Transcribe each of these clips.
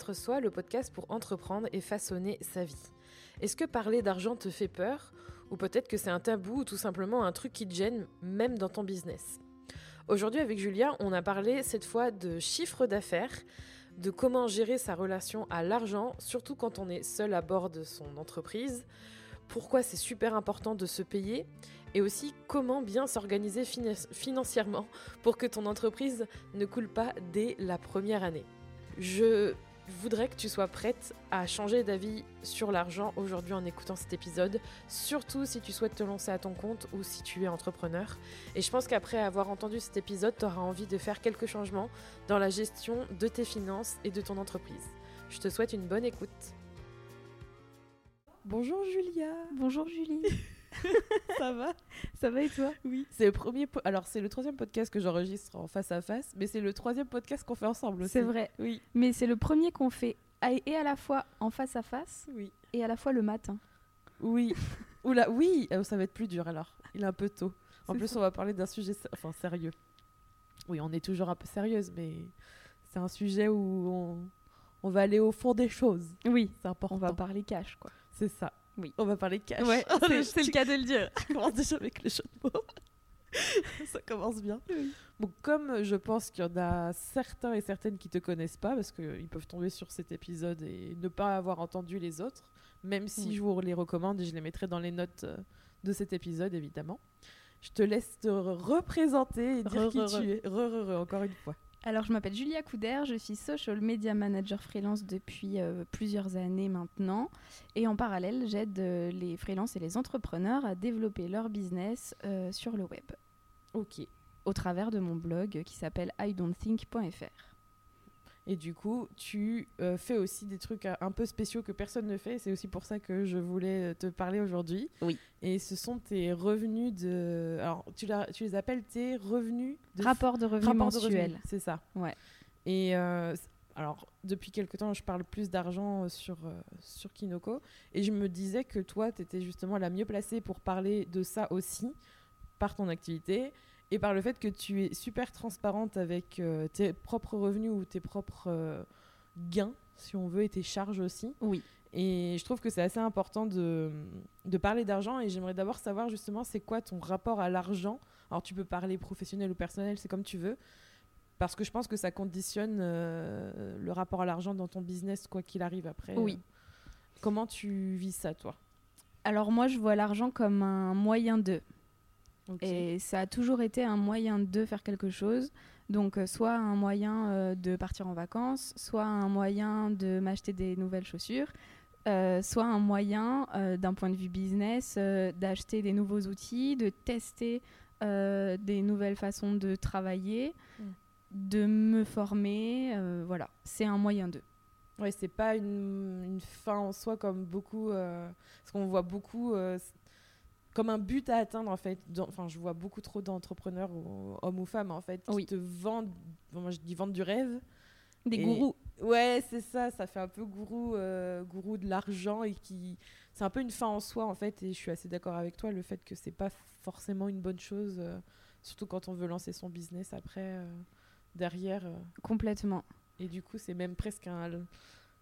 Être Soi, le podcast pour entreprendre et façonner sa vie. Est-ce que parler d'argent te fait peur? Ou peut-être que c'est un tabou ou tout simplement un truc qui te gêne, même dans ton business? Aujourd'hui, avec Julia, on a parlé cette fois de chiffre d'affaires, de comment gérer sa relation à l'argent, surtout quand on est seul à bord de son entreprise, pourquoi c'est super important de se payer et aussi comment bien s'organiser financièrement pour que ton entreprise ne coule pas dès la première année. Je voudrais que tu sois prête à changer d'avis sur l'argent aujourd'hui en écoutant cet épisode, surtout si tu souhaites te lancer à ton compte ou si tu es entrepreneur. Et je pense qu'après avoir entendu cet épisode, tu auras envie de faire quelques changements dans la gestion de tes finances et de ton entreprise. Je te souhaite une bonne écoute. Bonjour Julia. Bonjour Julie. ça va? Ça va et toi? Oui. C'est le premier. Alors c'est le troisième podcast que j'enregistre en face à face, mais c'est le troisième podcast qu'on fait ensemble aussi. C'est vrai. Oui. Mais c'est le premier qu'on fait et à la fois en face à face. Oui. Et à la fois le matin. Oui. Oula, oui. Oh, ça va être plus dur alors. Il est un peu tôt. En plus, on va parler d'un sujet, enfin sérieux. Oui, on est toujours un peu sérieuse, mais c'est un sujet où on... on va aller au fond des choses. Oui. C'est important. On va parler cash, quoi. C'est ça. Oui. On va parler cash. Ouais, c'est le cas de le dire. Tu commences déjà avec les jeux de mots. ça commence bien. Bon, comme je pense qu'il y en a certains et certaines qui te connaissent pas, parce qu'ils peuvent tomber sur cet épisode et ne pas avoir entendu les autres, même si je vous les recommande et je les mettrai dans les notes euh, de cet épisode, évidemment. Je te laisse te représenter et dire qui tu es. Re, re, re, encore une fois. Alors, je m'appelle Julia Couder, je suis social media manager freelance depuis euh, plusieurs années maintenant. Et en parallèle, j'aide euh, les freelances et les entrepreneurs à développer leur business euh, sur le web. Ok. Au travers de mon blog qui s'appelle idon'tthink.fr. Et du coup, tu euh, fais aussi des trucs euh, un peu spéciaux que personne ne fait. C'est aussi pour ça que je voulais euh, te parler aujourd'hui. Oui. Et ce sont tes revenus de. Alors, tu, tu les appelles tes revenus de. Rapport de revenus mensuels. C'est ça. Ouais. Et. alors, depuis quelque temps, je parle plus d'argent sur, sur Kinoko. Et je me disais que toi, tu étais justement la mieux placée pour parler de ça aussi, par ton activité et par le fait que tu es super transparente avec euh, tes propres revenus ou tes propres euh, gains, si on veut, et tes charges aussi. Oui. Et je trouve que c'est assez important de, de parler d'argent et j'aimerais d'abord savoir justement c'est quoi ton rapport à l'argent. Alors tu peux parler professionnel ou personnel, c'est comme tu veux, parce que je pense que ça conditionne euh, le rapport à l'argent dans ton business quoi qu'il arrive après. Oui. comment tu vis ça toi? Alors moi je vois l'argent comme un moyen de. Et ça a toujours été un moyen de faire quelque chose. Donc, euh, soit un moyen euh, de partir en vacances, soit un moyen de m'acheter des nouvelles chaussures, euh, soit un moyen, d'un point de vue business, d'acheter des nouveaux outils, de tester des nouvelles façons de travailler, mm. de me former. voilà, c'est un moyen de. Ouais, c'est pas une, une, fin en soi comme beaucoup. parce qu'on voit beaucoup comme un but à atteindre en fait. Enfin, je vois beaucoup trop d'entrepreneurs, hommes ou femmes en fait, qui te vendent, moi je dis vendre du rêve. Des gourous. Ouais, c'est ça, ça fait un peu gourou, euh, gourou de l'argent et qui. C'est un peu une fin en soi en fait, et je suis assez d'accord avec toi, le fait que c'est pas forcément une bonne chose, euh, surtout quand on veut lancer son business après, euh, derrière. Complètement. Et du coup, c'est même presque un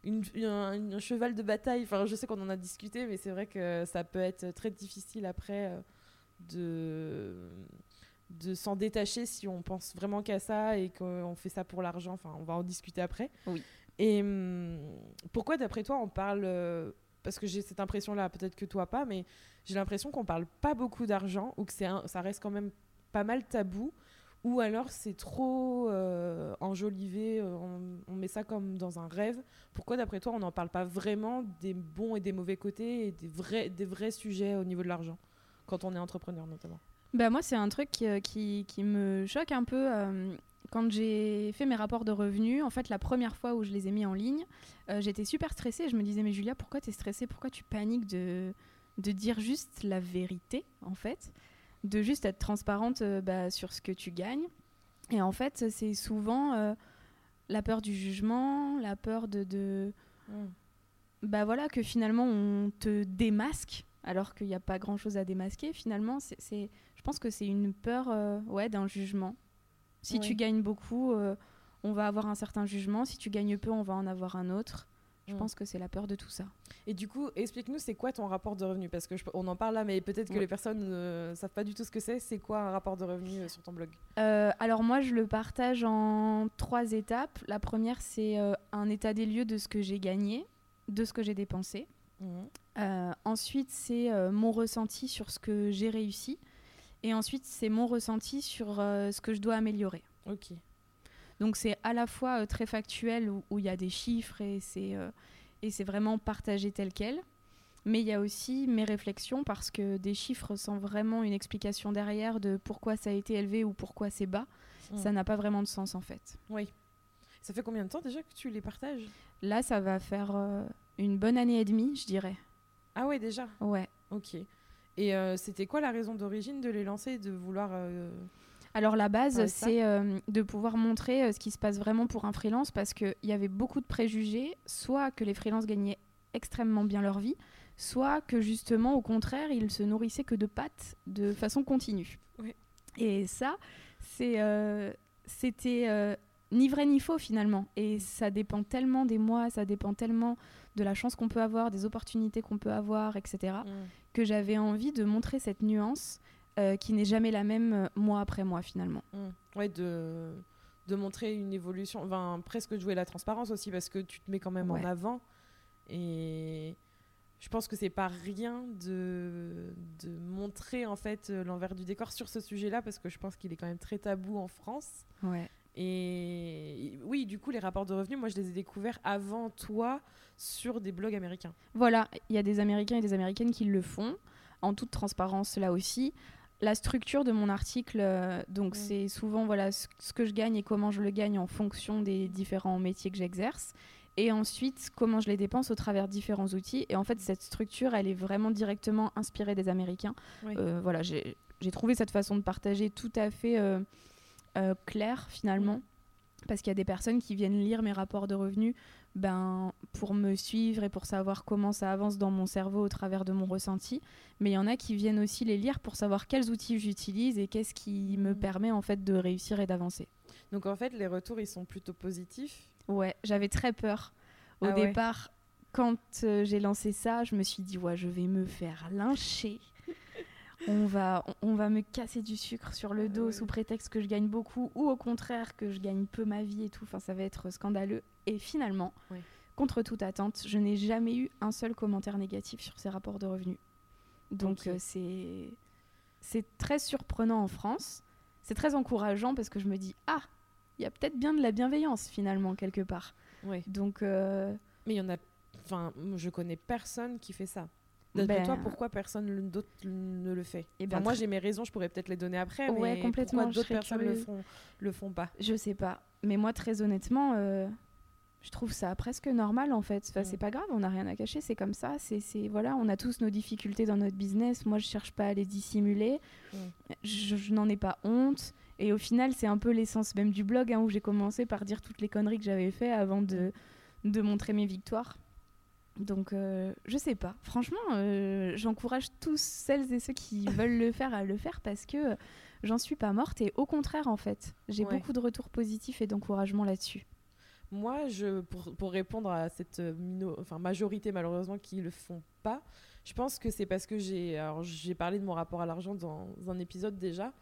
une, un, cheval de bataille. Enfin, je sais qu'on en a discuté, mais c'est vrai que ça peut être très difficile après euh, de, de s'en détacher si on pense vraiment qu'à ça et qu'on fait ça pour l'argent. Enfin, on va en discuter après. Oui. Et hum, pourquoi, d'après toi, on parle. Euh, parce que j'ai cette impression-là, peut-être que toi pas, mais j'ai l'impression qu'on parle pas beaucoup d'argent ou que c'est ça reste quand même pas mal tabou ou alors c'est trop euh, enjolivé, euh, on, met ça comme dans un rêve. Pourquoi d'après toi on n'en parle pas vraiment des bons et des mauvais côtés et des vrais, des vrais sujets au niveau de l'argent, quand on est entrepreneur notamment? Bah moi c'est un truc qui, euh, qui, me choque un peu. quand j'ai fait mes rapports de revenus, en fait, la première fois où je les ai mis en ligne, j'étais super stressée. Je me disais, mais Julia, pourquoi tu es stressée? Pourquoi tu paniques de, de dire juste la vérité, en fait? De juste être transparente euh, bah, sur ce que tu gagnes. Et en fait, c'est souvent euh, la peur du jugement, la peur de, mm. bah voilà que finalement on te démasque alors qu'il n'y a pas grand chose à démasquer. Finalement, c'est, je pense que c'est une peur euh, ouais d'un jugement. Si tu gagnes beaucoup, on va avoir un certain jugement. Si tu gagnes peu, on va en avoir un autre. Je Mm. pense que c'est la peur de tout ça. Et du coup, explique-nous, c'est quoi ton rapport de revenu? Parce que je- on en parle là, mais peut-être que Ouais. les personnes ne savent pas du tout ce que c'est. C'est quoi un rapport de revenu euh, sur ton blog? Euh, alors moi, je le partage en trois étapes. La première, c'est euh, un état des lieux de ce que j'ai gagné, de ce que j'ai dépensé. Euh, ensuite, c'est mon ressenti sur ce que j'ai réussi. Et ensuite, c'est mon ressenti sur ce que je dois améliorer. Ok. Donc c'est à la fois euh, très factuel où il y a des chiffres et c'est euh, et c'est vraiment partagé tel quel. Mais il y a aussi mes réflexions parce que des chiffres sans vraiment une explication derrière de pourquoi ça a été élevé ou pourquoi c'est bas, Mm. ça n'a pas vraiment de sens en fait. Oui. Ça fait combien de temps déjà que tu les partages? Là, ça va faire euh, une bonne année et demie, je dirais. Ah ouais, déjà? Ouais. Ok. Et euh, c'était quoi la raison d'origine de les lancer, de vouloir... euh, Alors la base, Ouais, c'est euh, de pouvoir montrer euh, ce qui se passe vraiment pour un freelance parce qu'il y avait beaucoup de préjugés, soit que les freelances gagnaient extrêmement bien leur vie, soit que justement, au contraire, ils se nourrissaient que de pâtes de façon continue. Ouais. Et ça, c'est, euh, c'était ni vrai ni faux finalement. Et ça dépend tellement des mois, ça dépend tellement de la chance qu'on peut avoir, des opportunités qu'on peut avoir, etc mm. que j'avais envie de montrer cette nuance euh, qui n'est jamais la même euh, mois après mois finalement. Mm. Ouais, de, de montrer une évolution, enfin, presque de jouer la transparence aussi, parce que tu te mets quand même Ouais. en avant. Et je pense que c'est pas rien de, de montrer en fait euh, l'envers du décor sur ce sujet-là, parce que je pense qu'il est quand même très tabou en France. Ouais. Et oui, du coup, les rapports de revenus, moi, je les ai découverts avant toi sur des blogs américains. Voilà, il y a des Américains et des Américaines qui le font, en toute transparence là aussi. La structure de mon article, euh, donc Mm. c'est souvent voilà ce, ce que je gagne et comment je le gagne en fonction des différents métiers que j'exerce. Et ensuite, comment je les dépense au travers de différents outils. Et en fait, cette structure, elle est vraiment directement inspirée des Américains. Oui. Euh, voilà, j'ai trouvé cette façon de partager tout à fait euh, claire finalement. Parce qu'il y a des personnes qui viennent lire mes rapports de revenus ben, pour me suivre et pour savoir comment ça avance dans mon cerveau au travers de mon ressenti. Mais il y en a qui viennent aussi les lire pour savoir quels outils j'utilise et qu'est-ce qui me Mhm. permet en fait de réussir et d'avancer. Donc en fait, les retours, ils sont plutôt positifs? Ouais, j'avais très peur au Ah ouais. départ. Quand euh, j'ai lancé ça, je me suis dit ouais, je vais me faire lyncher. On va, on, on va me casser du sucre sur le Ah dos sous prétexte que je gagne beaucoup ou au contraire que je gagne peu ma vie et tout. Enfin, ça va être scandaleux. Et finalement, contre toute attente, je n'ai jamais eu un seul commentaire négatif sur ces rapports de revenus. Donc euh, c'est c'est très surprenant en France. C'est très encourageant parce que je me dis ah, il y a peut-être bien de la bienveillance finalement quelque part. Ouais. Donc euh, Mais il y en a. Enfin, je connais personne qui fait ça. Ben, toi, pourquoi personne d'autre ne le fait Eh Enfin, ben, Moi, j'ai mes raisons, je pourrais peut-être les donner après. Ouais, mais complètement, Pourquoi d'autres personnes le font, le font pas? Je sais pas. Mais moi, très honnêtement, euh, je trouve ça presque normal en fait. Enfin, Mm. C'est pas grave, on n'a rien à cacher, c'est comme ça. C'est, voilà, on a tous nos difficultés dans notre business. Moi, je cherche pas à les dissimuler. Mm. Je, je n'en ai pas honte. Et au final, c'est un peu l'essence même du blog hein, où j'ai commencé par dire toutes les conneries que j'avais fait avant de, de montrer mes victoires. Donc, euh, je sais pas. Franchement, euh, j'encourage tous celles et ceux qui veulent le faire à le faire parce que j'en suis pas morte et au contraire, en fait, j'ai Ouais. beaucoup de retours positifs et d'encouragement là-dessus. Moi, je, pour, pour répondre à cette mino, enfin, majorité, malheureusement, qui le font pas, je pense que c'est parce que j'ai. Alors, j'ai parlé de mon rapport à l'argent dans un épisode déjà,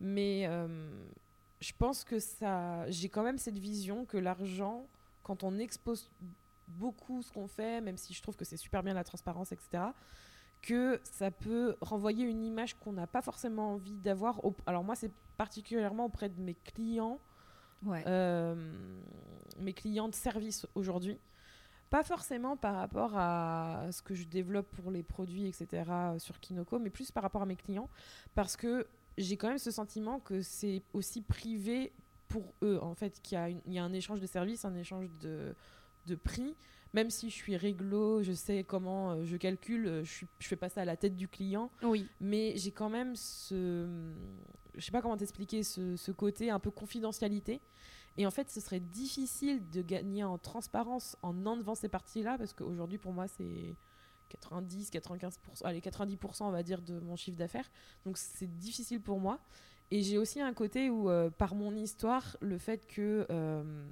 mais euh, je pense que ça. J'ai quand même cette vision que l'argent, quand on expose beaucoup ce qu'on fait, même si je trouve que c'est super bien la transparence, etc., que ça peut renvoyer une image qu'on n'a pas forcément envie d'avoir. Alors, moi, c'est particulièrement auprès de mes clients Ouais. euh, mes clients de service aujourd'hui. Pas forcément par rapport à ce que je développe pour les produits, etc. sur Kinoko, mais plus par rapport à mes clients. Parce que j'ai quand même ce sentiment que c'est aussi privé pour eux, en fait, qu'il y, y a un échange de services, un échange de, de prix. Même si je suis réglo, je sais comment euh, je calcule, euh, je, suis, je fais pas ça à la tête du client Oui. mais j'ai quand même ce je sais pas comment t'expliquer ce, ce côté un peu confidentialité et en fait ce serait difficile de gagner en transparence en enlevant ces parties là parce qu'aujourd'hui pour moi c'est 90 95 allez 90 on va dire de mon chiffre d'affaires donc c'est difficile pour moi Et j'ai aussi un côté où, euh, par mon histoire, le fait que. euh,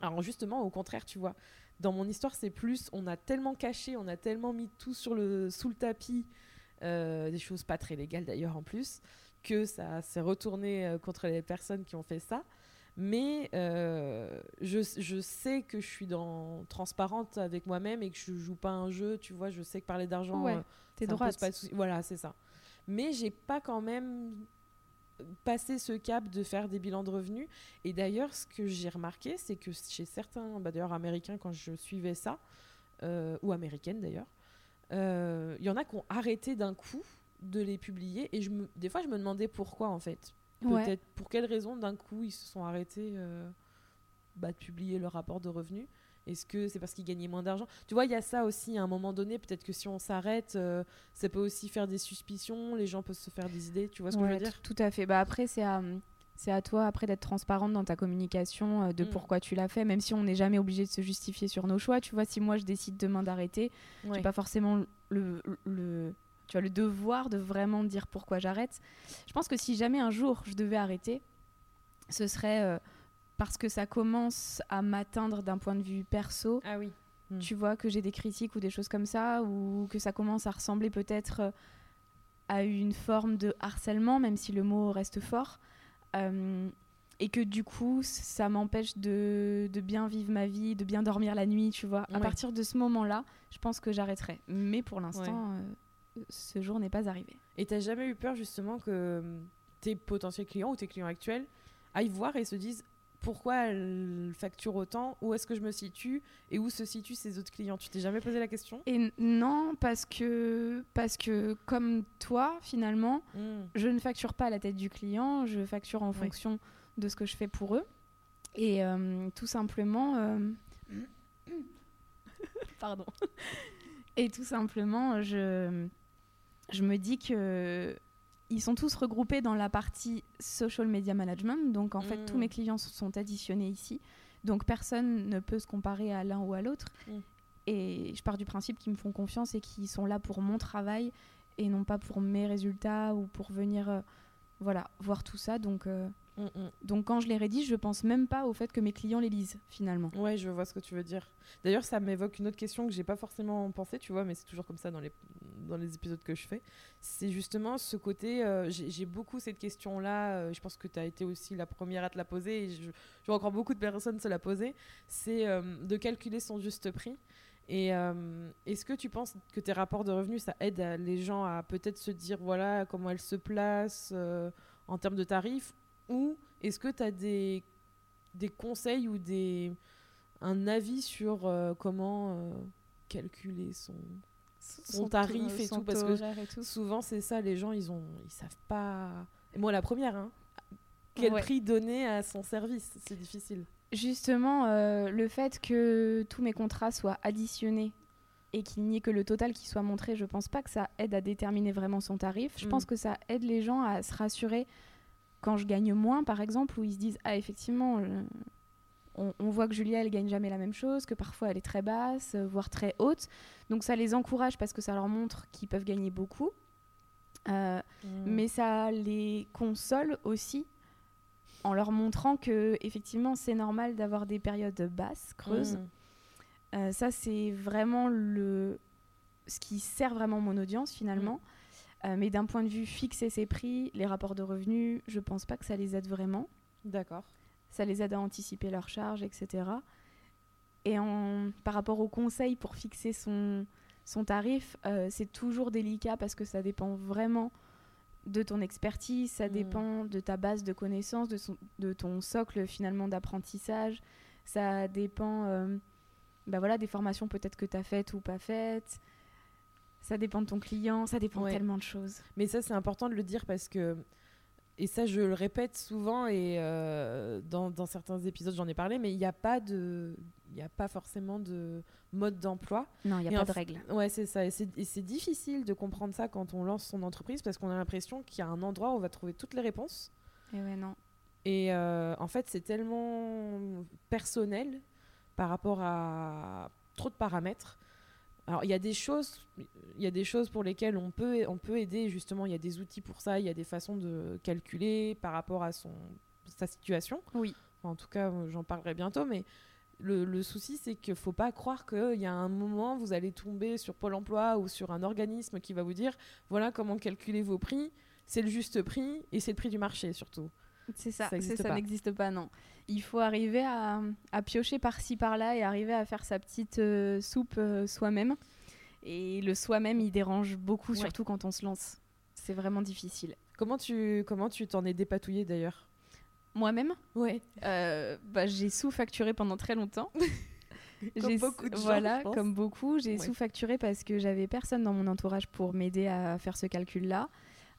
alors, justement, au contraire, tu vois, dans mon histoire, c'est plus. On a tellement caché, on a tellement mis tout sur le, sous le tapis, euh, des choses pas très légales d'ailleurs en plus, que ça s'est retourné euh, contre les personnes qui ont fait ça. Mais euh, je, je sais que je suis dans, transparente avec moi-même et que je joue pas un jeu, tu vois. Je sais que parler d'argent, Ouais, T'es ça me pose pas de soucis. Voilà, c'est ça. Mais j'ai pas quand même passé ce cap de faire des bilans de revenus. Et d'ailleurs, ce que j'ai remarqué, c'est que chez certains, bah d'ailleurs américains, quand je suivais ça, euh, ou américaines d'ailleurs, euh, il y en a qui ont arrêté d'un coup de les publier. Et je me, des fois, je me demandais pourquoi en fait. Ouais. Peut-être pour quelle raison d'un coup ils se sont arrêtés euh, bah, de publier leur rapport de revenus. Est-ce que c'est parce qu'ils gagnaient moins d'argent? Tu vois, il y a ça aussi à un moment donné. Peut-être que si on s'arrête, euh, ça peut aussi faire des suspicions. Les gens peuvent se faire des idées. Tu vois ce que je veux dire? Tout à fait. Bah après, c'est à, c'est à toi après d'être transparente dans ta communication euh, de Mm. pourquoi tu l'as fait, même si on n'est jamais obligé de se justifier sur nos choix. Tu vois, si moi je décide demain d'arrêter, Ouais. j'ai pas forcément le, le, tu vois, le devoir de vraiment dire pourquoi j'arrête. Je pense que si jamais un jour je devais arrêter, ce serait euh, parce que ça commence à m'atteindre d'un point de vue perso. Ah oui. Mm. Tu vois, que j'ai des critiques ou des choses comme ça, ou que ça commence à ressembler peut-être euh, à une forme de harcèlement, même si le mot reste fort. Euh, et que du coup, ça m'empêche de, de bien vivre ma vie, de bien dormir la nuit, tu vois. À partir de ce moment-là, je pense que j'arrêterai. Mais pour l'instant, euh, ce jour n'est pas arrivé. Et t'as jamais eu peur justement que hum, tes potentiels clients ou tes clients actuels aillent voir et se disent pourquoi elle facture autant, où est-ce que je me situe et où se situent ces autres clients Tu t'es jamais posé la question? Et non, parce que, parce que comme toi, finalement, Mm. je ne facture pas à la tête du client, je facture en Ouais. fonction de ce que je fais pour eux. Et euh, tout simplement. euh, Pardon. Et tout simplement, je, je me dis que. Ils sont tous regroupés dans la partie social media management. Donc, en fait, Mm. tous mes clients sont additionnés ici. Donc, personne ne peut se comparer à l'un ou à l'autre. Mm. Et je pars du principe qu'ils me font confiance et qu'ils sont là pour mon travail et non pas pour mes résultats ou pour venir euh, voilà, voir tout ça. Donc, euh, Mm, mm. donc quand je les rédige, je pense même pas au fait que mes clients les lisent finalement. Ouais, je vois ce que tu veux dire. D'ailleurs, ça m'évoque une autre question que j'ai pas forcément pensé, tu vois, mais c'est toujours comme ça dans les, dans les épisodes que je fais. C'est justement ce côté. euh, j'ai beaucoup cette question-là. euh, je pense que tu as été aussi la première à te la poser et je, je vois encore beaucoup de personnes se la poser. C'est euh, de calculer son juste prix. Et est-ce que tu penses que tes rapports de revenus, ça aide les gens à peut-être se dire voilà comment elles se placent en termes de tarifs Ou est-ce que tu as des, des conseils ou des, un avis sur euh, comment euh, calculer son, son tarif et son tout? Parce que horaire et tout. souvent, c'est ça, les gens, ils ont ils savent pas. Et moi, la première, hein, quel Ouais. prix donner à son service? C'est difficile. Justement, euh, le fait que tous mes contrats soient additionnés et qu'il n'y ait que le total qui soit montré, je pense pas que ça aide à déterminer vraiment son tarif. Je Mm. pense que ça aide les gens à se rassurer quand je gagne moins, par exemple, où ils se disent Ah, effectivement, euh, on, on voit que Julia, elle gagne jamais la même chose, que parfois elle est très basse, euh, voire très haute. Donc ça les encourage parce que ça leur montre qu'ils peuvent gagner beaucoup. Euh, Mm. mais ça les console aussi en leur montrant que effectivement c'est normal d'avoir des périodes basses, creuses. Mm. Euh, ça c'est vraiment le ce qui sert vraiment mon audience finalement. Euh, mais d'un point de vue fixer ses prix, les rapports de revenus, je pense pas que ça les aide vraiment. D'accord. Ça les aide à anticiper leurs charges, etc. Et en, par rapport aux conseils pour fixer son, son tarif, euh, c'est toujours délicat parce que ça dépend vraiment de ton expertise, ça Mm. dépend de ta base de connaissances, de, son- de ton socle finalement d'apprentissage, ça dépend euh, bah voilà, des formations peut-être que tu as faites ou pas faites, ça dépend de ton client, ça dépend Ouais. tellement de choses. Mais ça, c'est important de le dire parce que. Et ça, je le répète souvent et euh, dans, dans certains épisodes, j'en ai parlé, mais il n'y a pas de. Il n'y a pas forcément de mode d'emploi. Non, il n'y a pas de règles. Ouais, c'est ça. Et c'est et c'est difficile de comprendre ça quand on lance son entreprise parce qu'on a l'impression qu'il y a un endroit où on va trouver toutes les réponses. Et ouais, non. Et euh, en fait, c'est tellement personnel par rapport à trop de paramètres Alors il y a des choses, il y a des choses pour lesquelles on peut, on peut aider. Justement, il y a des outils pour ça. Il y a des façons de calculer par rapport à son sa situation. Oui. Enfin, en tout cas, j'en parlerai bientôt, mais le, le souci, c'est qu'il faut pas croire qu'il y a un moment, vous allez tomber sur Pôle emploi ou sur un organisme qui va vous dire voilà comment calculer vos prix, c'est le juste prix et c'est le prix du marché surtout. C'est ça, Ça pas. n'existe pas, non. Il faut arriver à, à piocher par-ci par-là et arriver à faire sa petite euh, soupe euh, soi-même. Et le soi-même, il dérange beaucoup, Ouais. surtout quand on se lance. C'est vraiment difficile. Comment tu comment tu t'en es dépatouillé d'ailleurs? Moi-même, Ouais. euh, bah, j'ai sous-facturé pendant très longtemps. Comme beaucoup de gens, Voilà, je pense. comme beaucoup. J'ai Ouais. sous-facturé parce que j'avais personne dans mon entourage pour m'aider à faire ce calcul-là.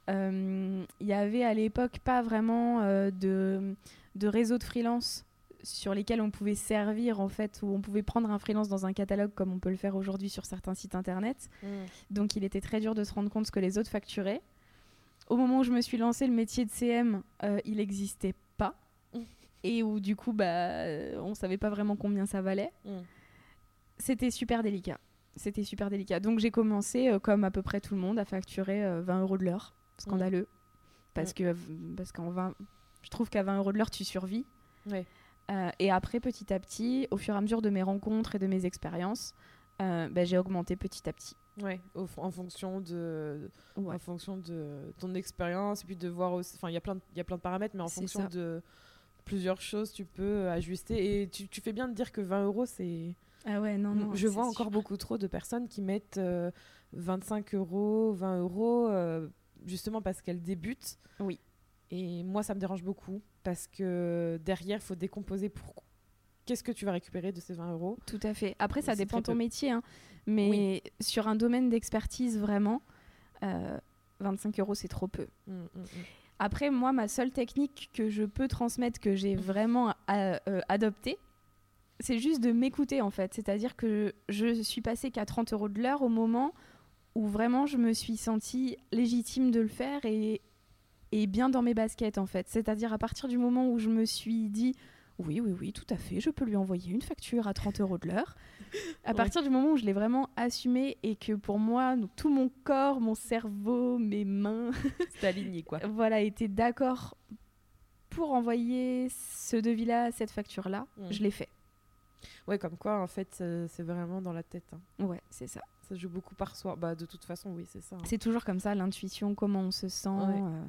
Euh, Il y avait à l'époque pas vraiment euh, de, de réseau de freelance sur lesquels on pouvait servir en fait, où on pouvait prendre un freelance dans un catalogue comme on peut le faire aujourd'hui sur certains sites internet. Mm. Donc il était très dur de se rendre compte ce que les autres facturaient. Au moment où je me suis lancé, le métier de CM, euh, il n'existait pas. Et où du coup, bah, on savait pas vraiment combien ça valait. Mm. C'était super délicat. C'était super délicat. Donc j'ai commencé, euh, comme à peu près tout le monde, à facturer euh, 20 euros de l'heure. Scandaleux. Parce que parce qu'en 20, je trouve qu'à 20 euros de l'heure, tu survis. Ouais. Euh, et après, petit à petit, au fur et à mesure de mes rencontres et de mes expériences, euh, bah, j'ai augmenté petit à petit. Ouais, au- en fonction de, Ouais. en fonction de ton expérience et puis de voir aussi. Enfin, il y a plein, de- il y a plein de paramètres, mais en fonction ça. de plusieurs choses, tu peux euh, ajuster. Et tu, tu fais bien de dire que 20 euros, c'est. Ah ouais, non, non. Je vois sûr. encore beaucoup trop de personnes qui mettent euh, 25 euros, 20 euros, euh, justement parce qu'elles débutent. Oui. Et moi, ça me dérange beaucoup parce que derrière, il faut décomposer pour. Qu'est-ce que tu vas récupérer de ces 20 euros Tout à fait. Après, ça dépend de ton peu. métier. hein. Mais sur un domaine d'expertise, vraiment, euh, 25 euros, c'est trop peu. Mm, mm, mm. Après, moi, ma seule technique que je peux transmettre, que j'ai vraiment euh, euh, adoptée, c'est juste de m'écouter, en fait. C'est-à-dire que je suis passée qu'à 30 euros de l'heure au moment où vraiment je me suis sentie légitime de le faire et, et bien dans mes baskets, en fait. C'est-à-dire à partir du moment où je me suis dit, oui, oui, oui, tout à fait, je peux lui envoyer une facture à 30 euros de l'heure. À Ouais. partir du moment où je l'ai vraiment assumé et que pour moi, donc, tout mon corps, mon cerveau, mes mains, C'est aligné, quoi. voilà, était d'accord pour envoyer ce devis-là, cette facture-là, Mm. je l'ai fait. Ouais, comme quoi, en fait, euh, c'est vraiment dans la tête. hein. Ouais, c'est ça. Ça joue beaucoup par soi. Bah, de toute façon, oui, c'est ça. hein. C'est toujours comme ça, l'intuition, comment on se sent. Ouais. euh,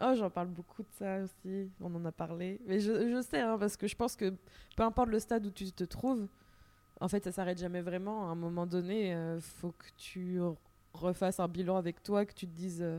Oh, j'en parle beaucoup de ça aussi. On en a parlé. Mais je, je sais, hein, parce que je pense que peu importe le stade où tu te trouves, en fait, ça s'arrête jamais vraiment. À un moment donné, il faut que tu re- refasses un bilan avec toi, que tu te dises euh,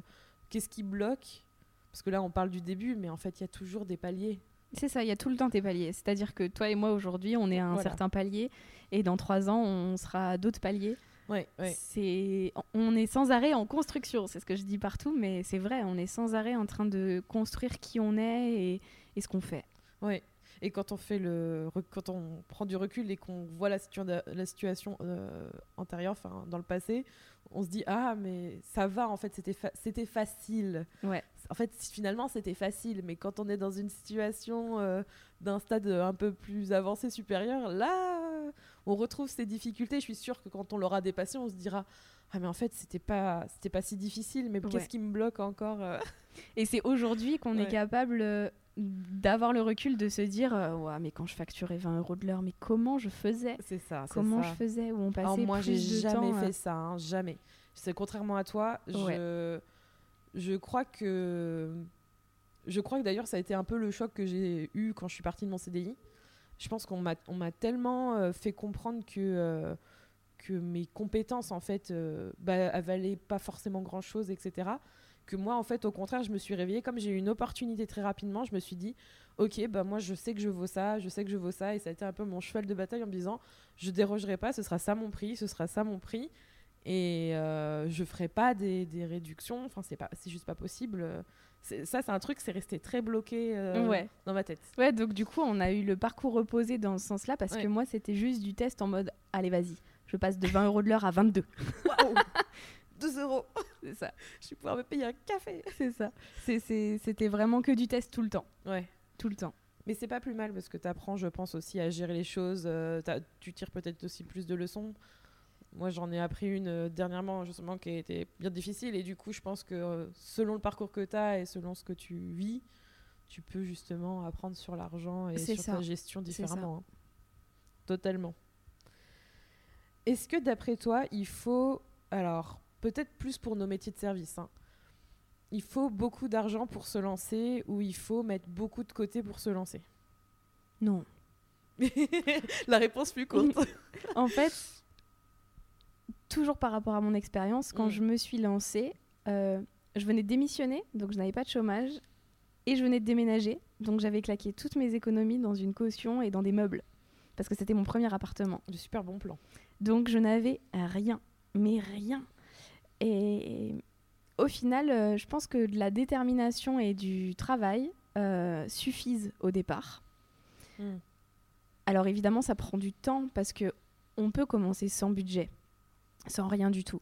qu'est-ce qui bloque? Parce que là, on parle du début, mais en fait, il y a toujours des paliers. C'est ça, il y a tout le temps tes paliers. C'est-à-dire que toi et moi, aujourd'hui, on est à un Voilà. certain palier, et dans trois ans, on sera à d'autres paliers. Ouais, ouais. C'est, on est sans arrêt en construction, c'est ce que je dis partout, mais c'est vrai, on est sans arrêt en train de construire qui on est et, et ce qu'on fait. Ouais. Et quand on fait le, quand on prend du recul et qu'on voit la, situa- la situation euh, antérieure, enfin dans le passé, on se dit ah mais ça va en fait c'était fa- c'était facile. Ouais. En fait finalement c'était facile, mais quand on est dans une situation euh, d'un stade un peu plus avancé supérieur, là on retrouve ces difficultés. Je suis sûre que quand on l'aura dépassé, on se dira ah mais en fait c'était pas c'était pas si difficile, mais Ouais. qu'est-ce qui me bloque encore euh Et c'est aujourd'hui qu'on est capable euh, d'avoir le recul de se dire euh, ouais, mais quand je facturais 20 euros de l'heure, mais comment je faisais? C'est ça. Comment ça. je faisais? Où on passait Alors moi, j'ai jamais temps, fait euh, ça, hein, jamais. C'est contrairement à toi, je, je crois que, je crois que d'ailleurs ça a été un peu le choc que j'ai eu quand je suis partie de mon CDI. Je pense qu'on m'a, tellement euh, fait comprendre que euh, que mes compétences en fait, euh, bah, elles valaient pas forcément grand chose, etc. Que moi, en fait, au contraire, je me suis réveillée comme j'ai eu une opportunité très rapidement. Je me suis dit, ok, bah moi, je sais que je vaux ça, je sais que je vaux ça, et ça a été un peu mon cheval de bataille en me disant, je dérogerai pas, ce sera ça mon prix, ce sera ça mon prix, et je ferai pas des, des réductions. Enfin, c'est pas, c'est juste pas possible. C'est- Ça, c'est un truc, c'est resté très bloqué euh, Ouais. dans ma tête. Ouais, donc du coup, on a eu le parcours reposé dans ce sens-là parce Ouais. que moi, c'était juste du test en mode allez, vas-y, je passe de 20 euros de l'heure à 22. Waouh 2 euros, C'est ça. je vais pouvoir me payer un café. C'est ça. C'est- c'est- C'était vraiment que du test tout le temps. Ouais. Tout le temps. Mais c'est pas plus mal parce que tu apprends, je pense, aussi à gérer les choses. euh, t'as- tu tires peut-être aussi plus de leçons. Moi, j'en ai appris une euh, dernièrement, justement, qui a été bien difficile. Et du coup, je pense que euh, selon le parcours que tu as et selon ce que tu vis, tu peux justement apprendre sur l'argent et sur ta gestion différemment. Hein. Totalement. Est-ce que d'après toi, il faut, alors peut-être plus pour nos métiers de service, hein, il faut beaucoup d'argent pour se lancer ou il faut mettre beaucoup de côté pour se lancer? Non. La réponse plus courte. en fait, toujours par rapport à mon expérience, quand mm. je me suis lancée, euh, je venais de démissionner, donc je n'avais pas de chômage, et je venais de déménager, donc j'avais claqué toutes mes économies dans une caution et dans des meubles, parce que c'était mon premier appartement. De super bon plan. Donc je n'avais rien, mais rien. Et au final, euh, je pense que de la détermination et du travail euh, suffisent au départ. Mm. Alors évidemment, ça prend du temps parce que on peut commencer sans budget sans rien du tout.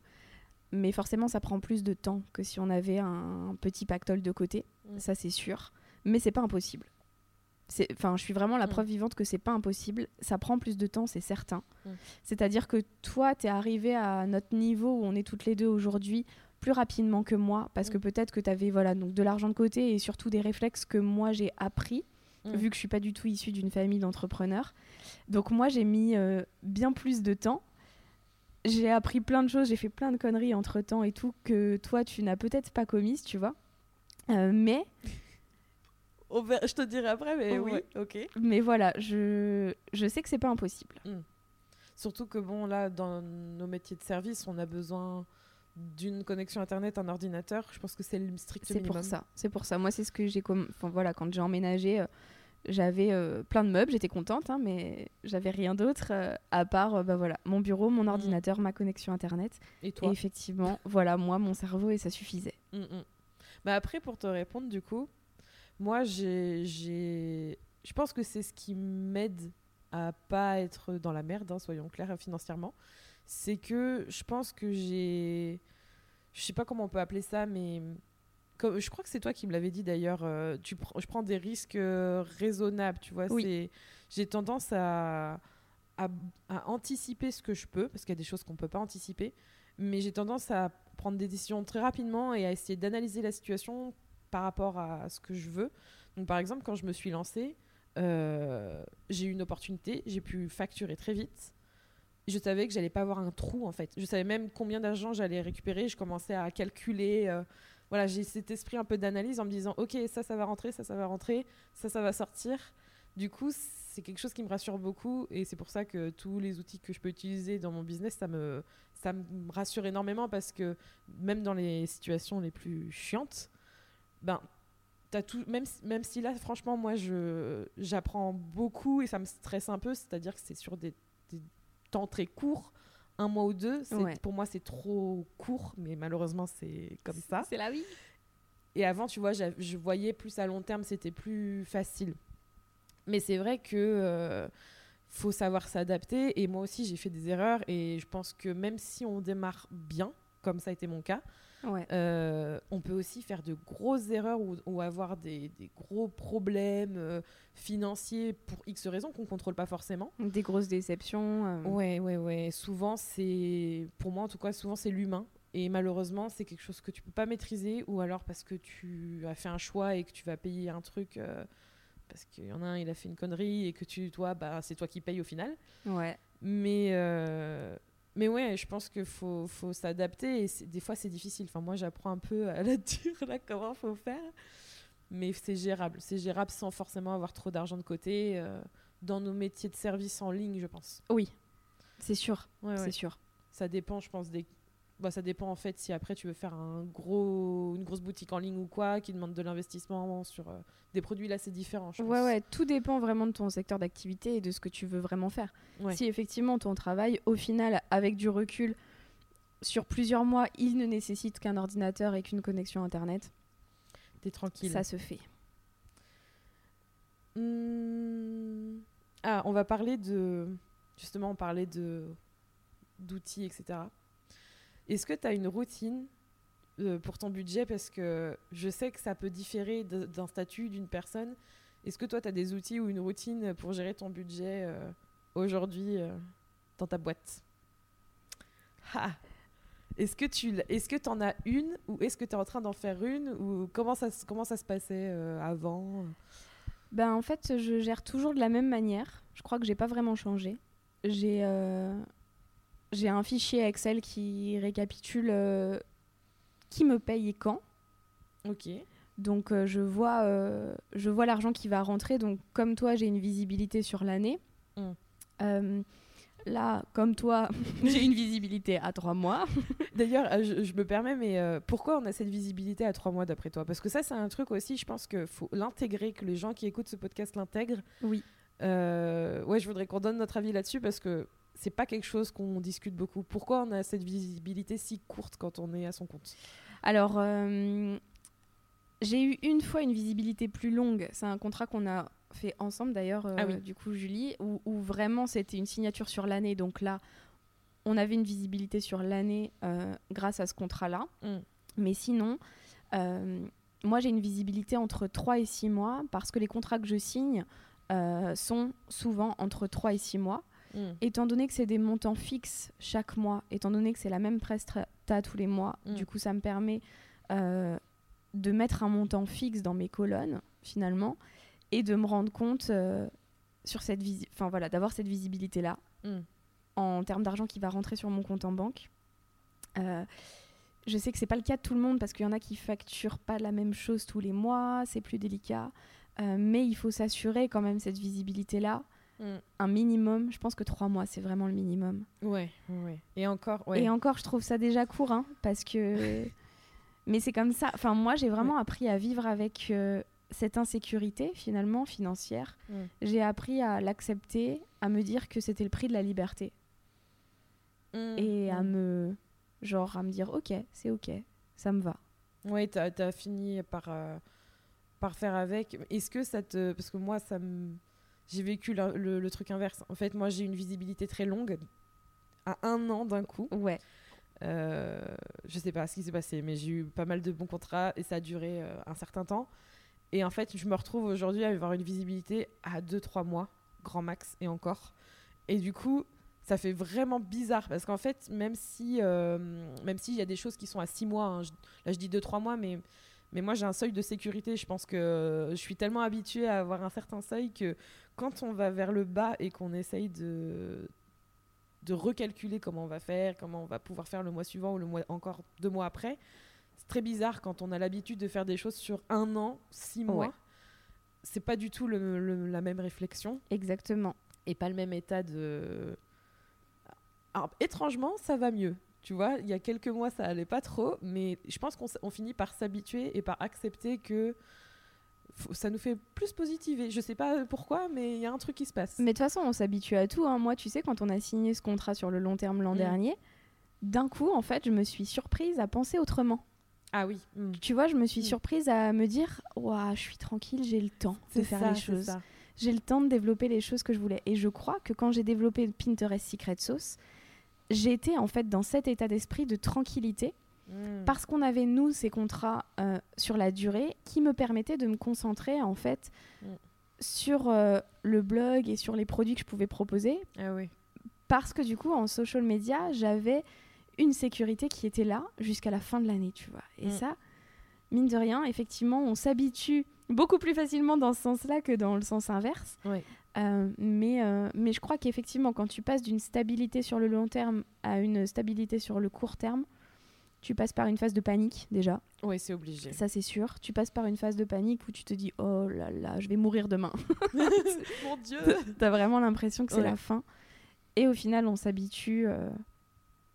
Mais forcément, ça prend plus de temps que si on avait un, petit pactole de côté, mm. ça c'est sûr. Mais c'est pas impossible. Enfin, je suis vraiment la mm. preuve vivante que c'est pas impossible. Ça prend plus de temps, c'est certain. Mm. C'est-à-dire que toi, tu es arrivé à notre niveau où on est toutes les deux aujourd'hui plus rapidement que moi, parce que peut-être que tu avais voilà, donc de l'argent de côté et surtout des réflexes que moi j'ai appris, vu que je suis pas du tout issue d'une famille d'entrepreneurs. Donc moi, j'ai mis euh, bien plus de temps j'ai appris plein de choses, j'ai fait plein de conneries entre temps et tout que toi tu n'as peut-être pas commises, tu vois. Euh, mais. je te dirai après, mais oui, ok. Mais voilà, je, je sais que c'est pas impossible. Hmm. Surtout que, bon, là, dans nos métiers de service, on a besoin d'une connexion internet, un ordinateur. Je pense que c'est le strict minimum. C'est pour ça. C'est pour ça. Moi, c'est ce que j'ai. Enfin, voilà, quand j'ai emménagé. Euh, j'avais euh, plein de meubles, j'étais contente, hein, mais j'avais rien d'autre euh, à part euh, bah, voilà, mon bureau, mon mm. ordinateur, ma connexion internet. Et toi effectivement, voilà, moi, mon cerveau, et ça suffisait. Mm, mm. Bah après, pour te répondre, du coup, moi, j'ai, je pense que c'est ce qui m'aide à pas être dans la merde, hein, soyons clairs, financièrement. C'est que je pense que j'ai. Je sais pas comment on peut appeler ça, mais je crois que c'est toi qui me l'avais dit d'ailleurs, euh, tu je prends des risques euh, raisonnables, tu vois. J'ai tendance à, à, anticiper ce que je peux, parce qu'il y a des choses qu'on ne peut pas anticiper, mais j'ai tendance à prendre des décisions très rapidement et à essayer d'analyser la situation par rapport à ce que je veux. Donc par exemple, quand je me suis lancée, euh, j'ai eu une opportunité, j'ai pu facturer très vite. Je savais que j'allais pas avoir un trou en fait. Je savais même combien d'argent j'allais récupérer. Je commençais à calculer voilà, j'ai cet esprit un peu d'analyse en me disant, ok, ça, ça va rentrer, ça, ça va rentrer, ça, ça va sortir. Du coup, c'est quelque chose qui me rassure beaucoup et c'est pour ça que tous les outils que je peux utiliser dans mon business, ça me, rassure énormément parce que même dans les situations les plus chiantes, ben, tout, même, si là, franchement, moi, j'apprends beaucoup et ça me stresse un peu, c'est-à-dire que c'est sur des temps très courts un mois ou deux, pour moi, c'est trop court, mais malheureusement, c'est comme ça. C'est la vie. Et avant, tu vois, je voyais plus à long terme, c'était plus facile. Mais c'est vrai que euh, faut savoir s'adapter. Et moi aussi, j'ai fait des erreurs. Et je pense que même si on démarre bien, comme ça a été mon cas, euh, on peut aussi faire de grosses erreurs ou, avoir des, gros problèmes euh, financiers pour X raisons qu'on ne contrôle pas forcément. Des grosses déceptions. Euh. Ouais, ouais, ouais. Souvent, c'est, pour moi en tout cas, souvent c'est l'humain. Et malheureusement, c'est quelque chose que tu peux pas maîtriser ou alors parce que tu as fait un choix et que tu vas payer un truc parce qu'il y en a un, il a fait une connerie et que tu, toi, bah, c'est toi qui payes au final. Ouais. Mais mais ouais, je pense qu'il faut, faut s'adapter et des fois c'est difficile. Enfin, moi j'apprends un peu à la dure là comment faut faire, mais c'est gérable. C'est gérable sans forcément avoir trop d'argent de côté euh, dans nos métiers de service en ligne, je pense. Oui, c'est sûr. c'est sûr. Ça dépend, je pense, des bah, ça dépend en fait si après tu veux faire un gros, une grosse boutique en ligne ou quoi qui demande de l'investissement sur euh, des produits là c'est différent. Je ouais ouais, tout dépend vraiment de ton secteur d'activité et de ce que tu veux vraiment faire. Si effectivement ton travail au final avec du recul sur plusieurs mois il ne nécessite qu'un ordinateur et qu'une connexion internet, t'es tranquille. Ça se fait. Mmh. Ah, on va parler de justement on parlait de d'outils etc. Est-ce que tu as une routine euh, pour ton budget? Parce que je sais que ça peut différer d'un statut d'une personne. Est-ce que toi, tu as des outils ou une routine pour gérer ton budget euh, aujourd'hui euh, dans ta boîte? Est-ce que tu est-ce que en as une ou est-ce que tu es en train d'en faire une ou comment ça comment ça se passait avant? Ben en fait, je gère toujours de la même manière. Je crois que j'ai pas vraiment changé. J'ai j'ai un fichier Excel qui récapitule euh, qui me paye et quand. OK. Donc euh, je vois, euh, je vois l'argent qui va rentrer. Donc comme toi, j'ai une visibilité sur l'année. Mm. Là, comme toi, j'ai une visibilité à trois mois. D'ailleurs, je, je me permets, mais pourquoi on a cette visibilité à trois mois d'après toi? Parce que ça, c'est un truc aussi, je pense qu'il faut l'intégrer, que les gens qui écoutent ce podcast l'intègrent. Oui. Ouais, je voudrais qu'on donne notre avis là-dessus parce que c'est pas quelque chose qu'on discute beaucoup. Pourquoi on a cette visibilité si courte quand on est à son compte? Alors, euh, j'ai eu une fois une visibilité plus longue. C'est un contrat qu'on a fait ensemble d'ailleurs, euh, Ah oui. du coup, Julie, où, où vraiment c'était une signature sur l'année. Donc là, on avait une visibilité sur l'année euh, grâce à ce contrat-là. Mm. Mais sinon, moi j'ai une visibilité entre 3 et 6 mois parce que les contrats que je signe sont souvent entre 3 et 6 mois. Mm. Étant donné que c'est des montants fixes chaque mois, étant donné que c'est la même prestata tous les mois, Mm. du coup ça me permet euh, de mettre un montant fixe dans mes colonnes finalement et de me rendre compte euh, sur cette visi- enfin voilà, d'avoir cette visibilité là Mm. en termes d'argent qui va rentrer sur mon compte en banque. Euh, je sais que c'est pas le cas de tout le monde parce qu'il y en a qui facturent pas la même chose tous les mois, c'est plus délicat. Euh, mais il faut s'assurer quand même cette visibilité là Mm. un minimum. Je pense que trois mois, c'est vraiment le minimum. Ouais, ouais. Et encore, ouais. Et encore, je trouve ça déjà court, hein, parce que. Mais c'est comme ça. Enfin, moi, j'ai vraiment appris à vivre avec euh, cette insécurité, finalement, financière. Mm. J'ai appris à l'accepter, à me dire que c'était le prix de la liberté. Mm. Et à me. Genre, à me dire, ok, c'est ok, ça me va. Ouais, t'as as fini par, euh, par faire avec. Est-ce que ça te. Parce que moi, ça me. J'ai vécu le, le- le truc inverse. En fait, moi, j'ai une visibilité très longue, à un an d'un coup. Ouais. Euh, je sais pas ce qui s'est passé, mais j'ai eu pas mal de bons contrats et ça a duré euh, un certain temps. Et en fait, je me retrouve aujourd'hui à avoir une visibilité à 2-3 mois, grand max, et encore. Et du coup, ça fait vraiment bizarre parce qu'en fait, même si euh, même s'il y a des choses qui sont à 6 mois, hein, je- là je dis 2-3 mois, mais, mais moi j'ai un seuil de sécurité. Je pense que je suis tellement habituée à avoir un certain seuil que quand on va vers le bas et qu'on essaye de, de recalculer comment on va faire, comment on va pouvoir faire le mois suivant ou le mois encore deux mois après, c'est très bizarre quand on a l'habitude de faire des choses sur un an, six mois. Ouais. C'est pas du tout le- le- la même réflexion Exactement. et pas le même état de. Alors, étrangement, ça va mieux. Tu vois, il y a quelques mois, ça allait pas trop, mais je pense qu'on finit par s'habituer et par accepter que ça nous fait plus positiver. Je sais pas pourquoi, mais il y a un truc qui se passe. Mais de toute façon, on s'habitue à tout. hein. Moi, tu sais, quand on a signé ce contrat sur le long terme l'an Mm. dernier, d'un coup, en fait, je me suis surprise à penser autrement. Ah oui, Tu vois, je me suis Mm. surprise à me dire, waouh, je suis tranquille, j'ai le temps de faire ça, les c'est choses. ça. J'ai le temps de développer les choses que je voulais. Et je crois que quand j'ai développé Pinterest Secret Sauce, j'étais en fait dans cet état d'esprit de tranquillité Mm. parce qu'on avait nous ces contrats euh, sur la durée qui me permettaient de me concentrer en fait Mm. sur euh, le blog et sur les produits que je pouvais proposer Ah oui. parce que du coup en social media j'avais une sécurité qui était là jusqu'à la fin de l'année tu vois et Mm. ça mine de rien effectivement on s'habitue beaucoup plus facilement dans ce sens là que dans le sens inverse Ouais. Euh, mais, euh, mais je crois qu'effectivement quand tu passes d'une stabilité sur le long terme à une stabilité sur le court terme tu passes par une phase de panique déjà Oui, c'est obligé. ça c'est sûr tu passes par une phase de panique où tu te dis oh là là je vais mourir demain Mon Dieu. t'as vraiment l'impression que c'est Ouais. la fin et au final on s'habitue euh,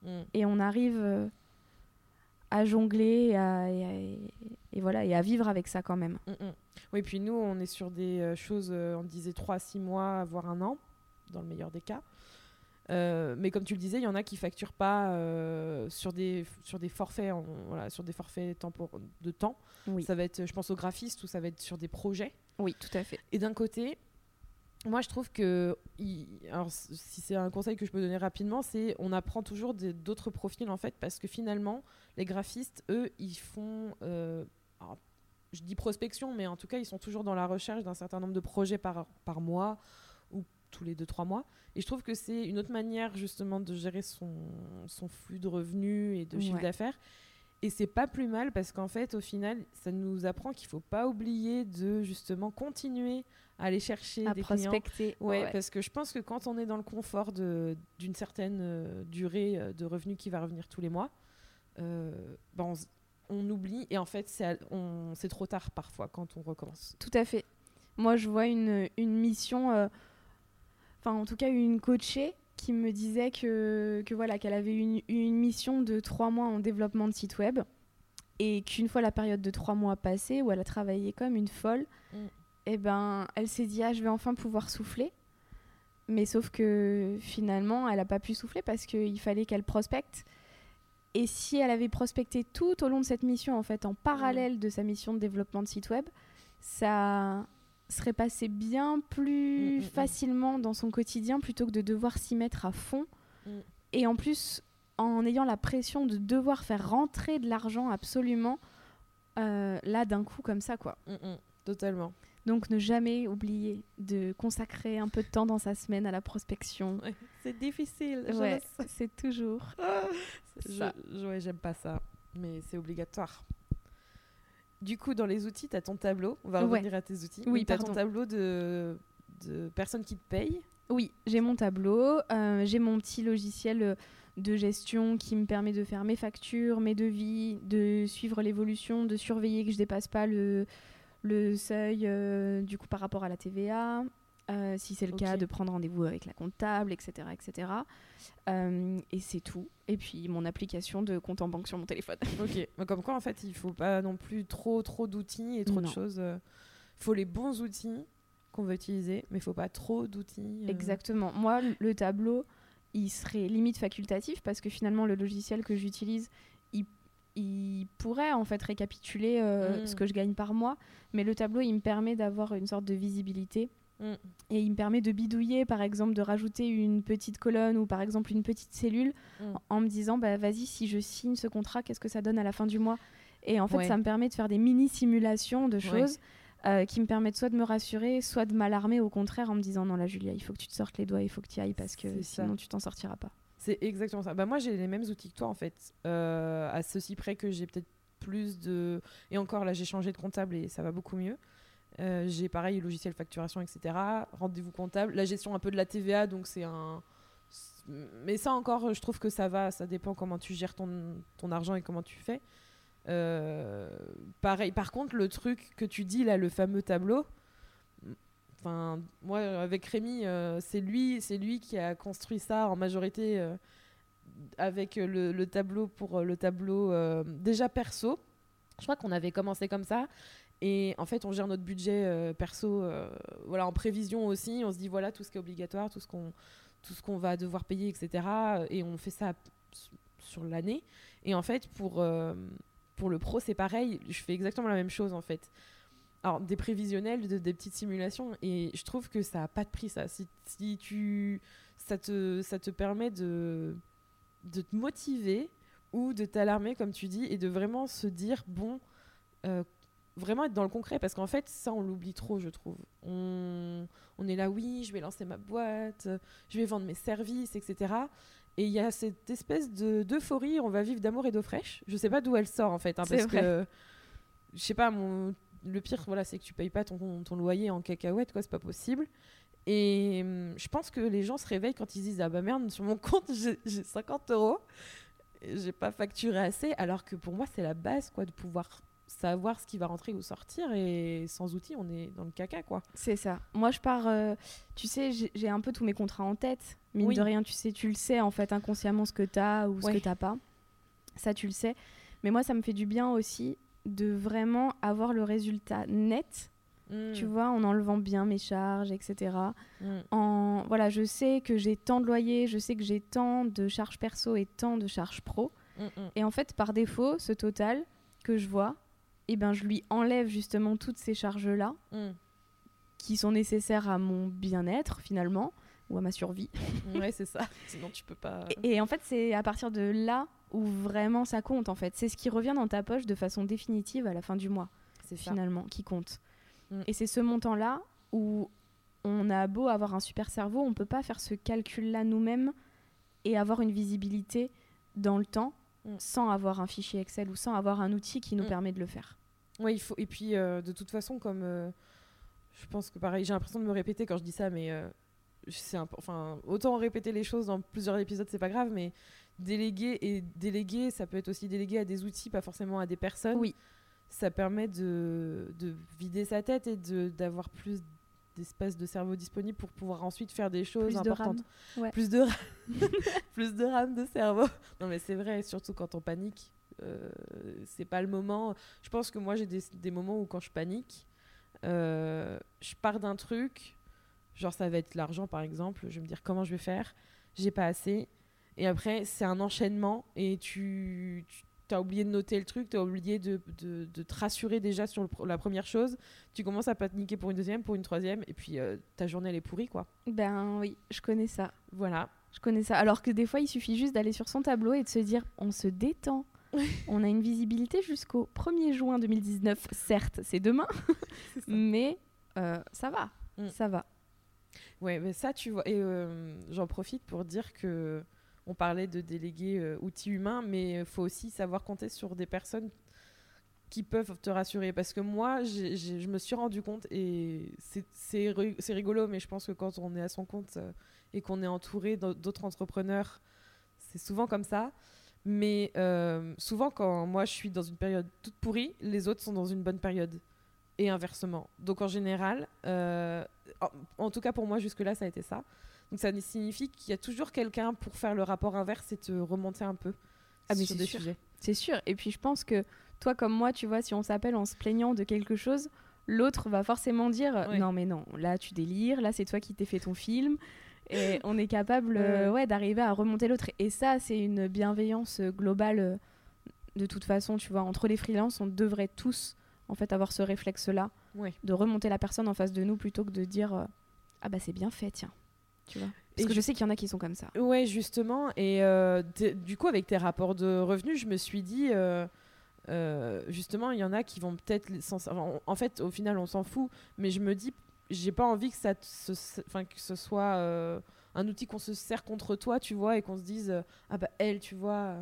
Mm. et on arrive à jongler et, à- et à- et voilà et à vivre avec ça quand même. Mm, mm. Oui, puis nous, on est sur des euh, choses, euh, on disait 3 à 6 mois, voire un an, dans le meilleur des cas. Euh, mais comme tu le disais, il y en a qui facturent pas euh, sur, des, sur des forfaits, voilà, sur des forfaits de temps. Oui. Ça va être, je pense, aux graphistes ou ça va être sur des projets. Oui, tout à fait. Et d'un côté, moi je trouve que, alors si c'est un conseil que je peux donner rapidement, c'est on apprend toujours d'autres profils en fait, parce que finalement, les graphistes, eux, ils font, euh, alors, je dis prospection, mais en tout cas, ils sont toujours dans la recherche d'un certain nombre de projets par, par mois ou tous les 2-3 mois. Et je trouve que c'est une autre manière justement de gérer son, son flux de revenus et de chiffre d'affaires. Et c'est pas plus mal parce qu'en fait, au final, ça nous apprend qu'il faut pas oublier de justement continuer à aller chercher à des clients. prospecter. Ouais, parce que je pense que quand on est dans le confort d'une certaine euh, durée euh, de revenus qui va revenir tous les mois, euh, ben on, oublie et en fait c'est trop tard parfois quand on recommence. Tout à fait. Moi, je vois une, une mission, euh, enfin en tout cas une coachée qui me disait que, que voilà qu'elle avait une, une mission de trois mois en développement de site web et qu'une fois la période de trois mois passée où elle a travaillé comme une folle, Mm. et ben elle s'est dit ah je vais enfin pouvoir souffler. Mais sauf que finalement, elle n'a pas pu souffler parce qu'il fallait qu'elle prospecte. Et si elle avait prospecté tout au long de cette mission, en fait, en parallèle de sa mission de développement de site web, ça serait passé bien plus Mm, mm, mm. facilement dans son quotidien plutôt que de devoir s'y mettre à fond. Et en plus, en ayant la pression de devoir faire rentrer de l'argent absolument, euh, là d'un coup comme ça, quoi. Totalement. Donc ne jamais oublier de consacrer un peu de temps dans sa semaine à la prospection. C'est difficile. Ouais, c'est toujours. C'est Je, ça. je- ouais, j'aime pas ça, mais c'est obligatoire. Du coup, dans les outils, tu as ton tableau. On va Ouais. revenir à tes outils. Oui, tu as ton tableau de, de personnes qui te payent. Oui, j'ai mon tableau, euh, j'ai mon petit logiciel euh, de gestion qui me permet de faire mes factures, mes devis, de suivre l'évolution, de surveiller que je dépasse pas le, le seuil euh, du coup par rapport à la TVA. Euh, si c'est le cas, de prendre rendez-vous avec la comptable, etc. etc. Euh, et c'est tout. Et puis mon application de compte en banque sur mon téléphone. Ok. Mais Comme quoi, en fait, il faut pas non plus trop, trop d'outils et trop de choses. Il faut les bons outils qu'on va utiliser, mais il faut pas trop d'outils. euh. Exactement. Moi, le- le tableau, il serait limite facultatif parce que finalement, le logiciel que j'utilise, il, il pourrait en fait récapituler euh, Mm. ce que je gagne par mois. Mais le tableau, il me permet d'avoir une sorte de visibilité. Mm. Et il me permet de bidouiller, par exemple, de rajouter une petite colonne ou par exemple une petite cellule Mm. en- me disant, bah vas-y, si je signe ce contrat, qu'est-ce que ça donne à la fin du mois? Et en fait, Ouais. ça me permet de faire des mini simulations de choses euh, qui me permettent soit de me rassurer, soit de m'alarmer au contraire en me disant, non là, Julia, il faut que tu te sortes les doigts, il faut que tu y ailles parce que ça. sinon tu t'en sortiras pas. C'est exactement ça. Bah, moi, j'ai les mêmes outils que toi, en fait. Euh, à ceci près que j'ai peut-être plus de. Et encore, là, j'ai changé de comptable et ça va beaucoup mieux. Euh, j'ai pareil, logiciel facturation, etc. Rendez-vous comptable. La gestion un peu de la TVA, donc c'est un. Mais ça encore, je trouve que ça va. Ça dépend comment tu gères ton, ton argent et comment tu fais. Euh, pareil. Par contre, le truc que tu dis là, le fameux tableau. Enfin, moi, avec Rémi, euh, c'est lui, c'est lui qui a construit ça en majorité avec le, le tableau pour le tableau déjà perso. Je crois qu'on avait commencé comme ça. Et en fait, on gère notre budget euh, perso euh, voilà, en prévision aussi. On se dit, voilà, tout ce qui est obligatoire, tout ce qu'on va devoir payer, etc. Et on fait ça sur l'année. Et en fait, pour, euh, pour le pro, c'est pareil. Je fais exactement la même chose, en fait. Alors, des prévisionnels, de- des petites simulations. Et je trouve que ça n'a pas de prix, ça. Si, tu... Ça te, ça te permet de, de te motiver ou de t'alarmer, comme tu dis, et de vraiment se dire, bon... vraiment être dans le concret parce qu'en fait ça on l'oublie trop je trouve. On, on est là oui je vais lancer ma boîte je vais vendre mes services etc et il y a cette espèce de d'euphorie on va vivre d'amour et d'eau fraîche. Je sais pas d'où elle sort en fait hein, parce vrai. que je sais pas mon le pire voilà c'est que tu payes pas ton, ton loyer en cacahuètes quoi c'est pas possible. Et hum, je pense que les gens se réveillent quand ils se disent ah bah merde sur mon compte j'ai j'ai 50 euros. J'ai pas facturé assez alors que pour moi c'est la base quoi de pouvoir savoir ce qui va rentrer ou sortir et sans outils on est dans le caca quoi C'est ça. Moi, je pars. euh, tu sais, j'ai un peu tous mes contrats en tête. Mine Oui. de rien, tu sais, tu le sais en fait inconsciemment ce que tu as ou ce que tu pas. Ça, tu le sais. Mais moi, ça me fait du bien aussi de vraiment avoir le résultat net, tu Mm, vois, en enlevant bien mes charges, etc. mm, En voilà, je sais que j'ai tant de loyer, je sais que j'ai tant de charges perso et tant de charges pro. mm, mm. Et en fait, par défaut, ce total que je vois, eh ben, je lui enlève justement toutes ces charges-là Mm. qui sont nécessaires à mon bien-être finalement ou à ma survie. ouais c'est ça sinon tu peux pas Et, et en fait, c'est à partir de là où vraiment ça compte en fait. C'est ce qui revient dans ta poche de façon définitive à la fin du mois c'est ça finalement qui compte. Mm. Et c'est ce montant-là où on a beau avoir un super cerveau, on peut pas faire ce calcul-là nous-mêmes et avoir une visibilité dans le temps Mm. sans avoir un fichier Excel ou sans avoir un outil qui nous Mm. permet de le faire. Ouais, il faut. Et puis, euh, de toute façon, comme euh, je pense que pareil, j'ai l'impression de me répéter quand je dis ça, mais euh, c'est enfin autant répéter les choses dans plusieurs épisodes, c'est pas grave, mais déléguer et déléguer, ça peut être aussi délégué à des outils, pas forcément à des personnes. Oui. Ça permet de, de vider sa tête et d'avoir plus d'espace de cerveau disponible pour pouvoir ensuite faire des choses Plus importantes. Ouais. Plus de plus de RAM de cerveau. Non mais c'est vrai, surtout quand on panique, euh, c'est pas le moment. Je pense que moi j'ai des, des moments où quand je panique, euh, je pars d'un truc, genre ça va être l'argent par exemple, je vais me dire comment je vais faire, j'ai pas assez, et après c'est un enchaînement et tu, tu as oublié de noter le truc, tu as oublié de, de, de te rassurer déjà sur le la première chose, tu commences à paniquer pour une deuxième, pour une troisième, et puis euh, ta journée elle est pourrie quoi. Ben oui, je connais ça. Voilà. Je connais ça. Alors que des fois, il suffit juste d'aller sur son tableau et de se dire on se détend. on a une visibilité jusqu'au 1er juin 2019. Certes, c'est demain, mais euh, ça va. Mm. Ça va. Ouais, mais ça, tu vois, et euh, j'en profite pour dire que on parlait de déléguer euh, outils humains, mais il faut aussi savoir compter sur des personnes qui peuvent te rassurer. Parce que moi, je me suis rendu compte, et c'est- c'est ri- c'est rigolo, mais je pense que quand on est à son compte euh, et qu'on est entouré d'au- d'autres entrepreneurs, c'est souvent comme ça. Mais euh, souvent, quand moi je suis dans une période toute pourrie, les autres sont dans une bonne période. Et inversement. Donc en général, euh, en tout cas pour moi jusque-là, ça a été ça. Donc ça signifie qu'il y a toujours quelqu'un pour faire le rapport inverse et te remonter un peu Ah, sur des sûr. sujets. C'est sûr. Et puis je pense que toi comme moi, tu vois, si on s'appelle en se plaignant de quelque chose, l'autre va forcément dire euh, Ouais. non mais non, là tu délires, là c'est toi qui t'es fait ton film. Et on est capable euh, ouais. d'arriver à remonter l'autre. Et ça, c'est une bienveillance globale. euh, De toute façon, tu vois, entre les freelances, on devrait tous en fait avoir ce réflexe-là Ouais. de remonter la personne en face de nous plutôt que de dire euh, ah bah c'est bien fait, tiens. Tu vois. Parce Et que je sais qu'il y en a qui sont comme ça. Ouais, justement. Et euh, du coup, avec tes rapports de revenus, je me suis dit, euh, euh, justement, il y en a qui vont peut-être. En, fait, au final, on s'en fout. Mais je me dis, j'ai pas envie que, ça se- que ce soit un outil qu'on se sert contre toi, tu vois, et qu'on se dise, ah bah elle, tu vois.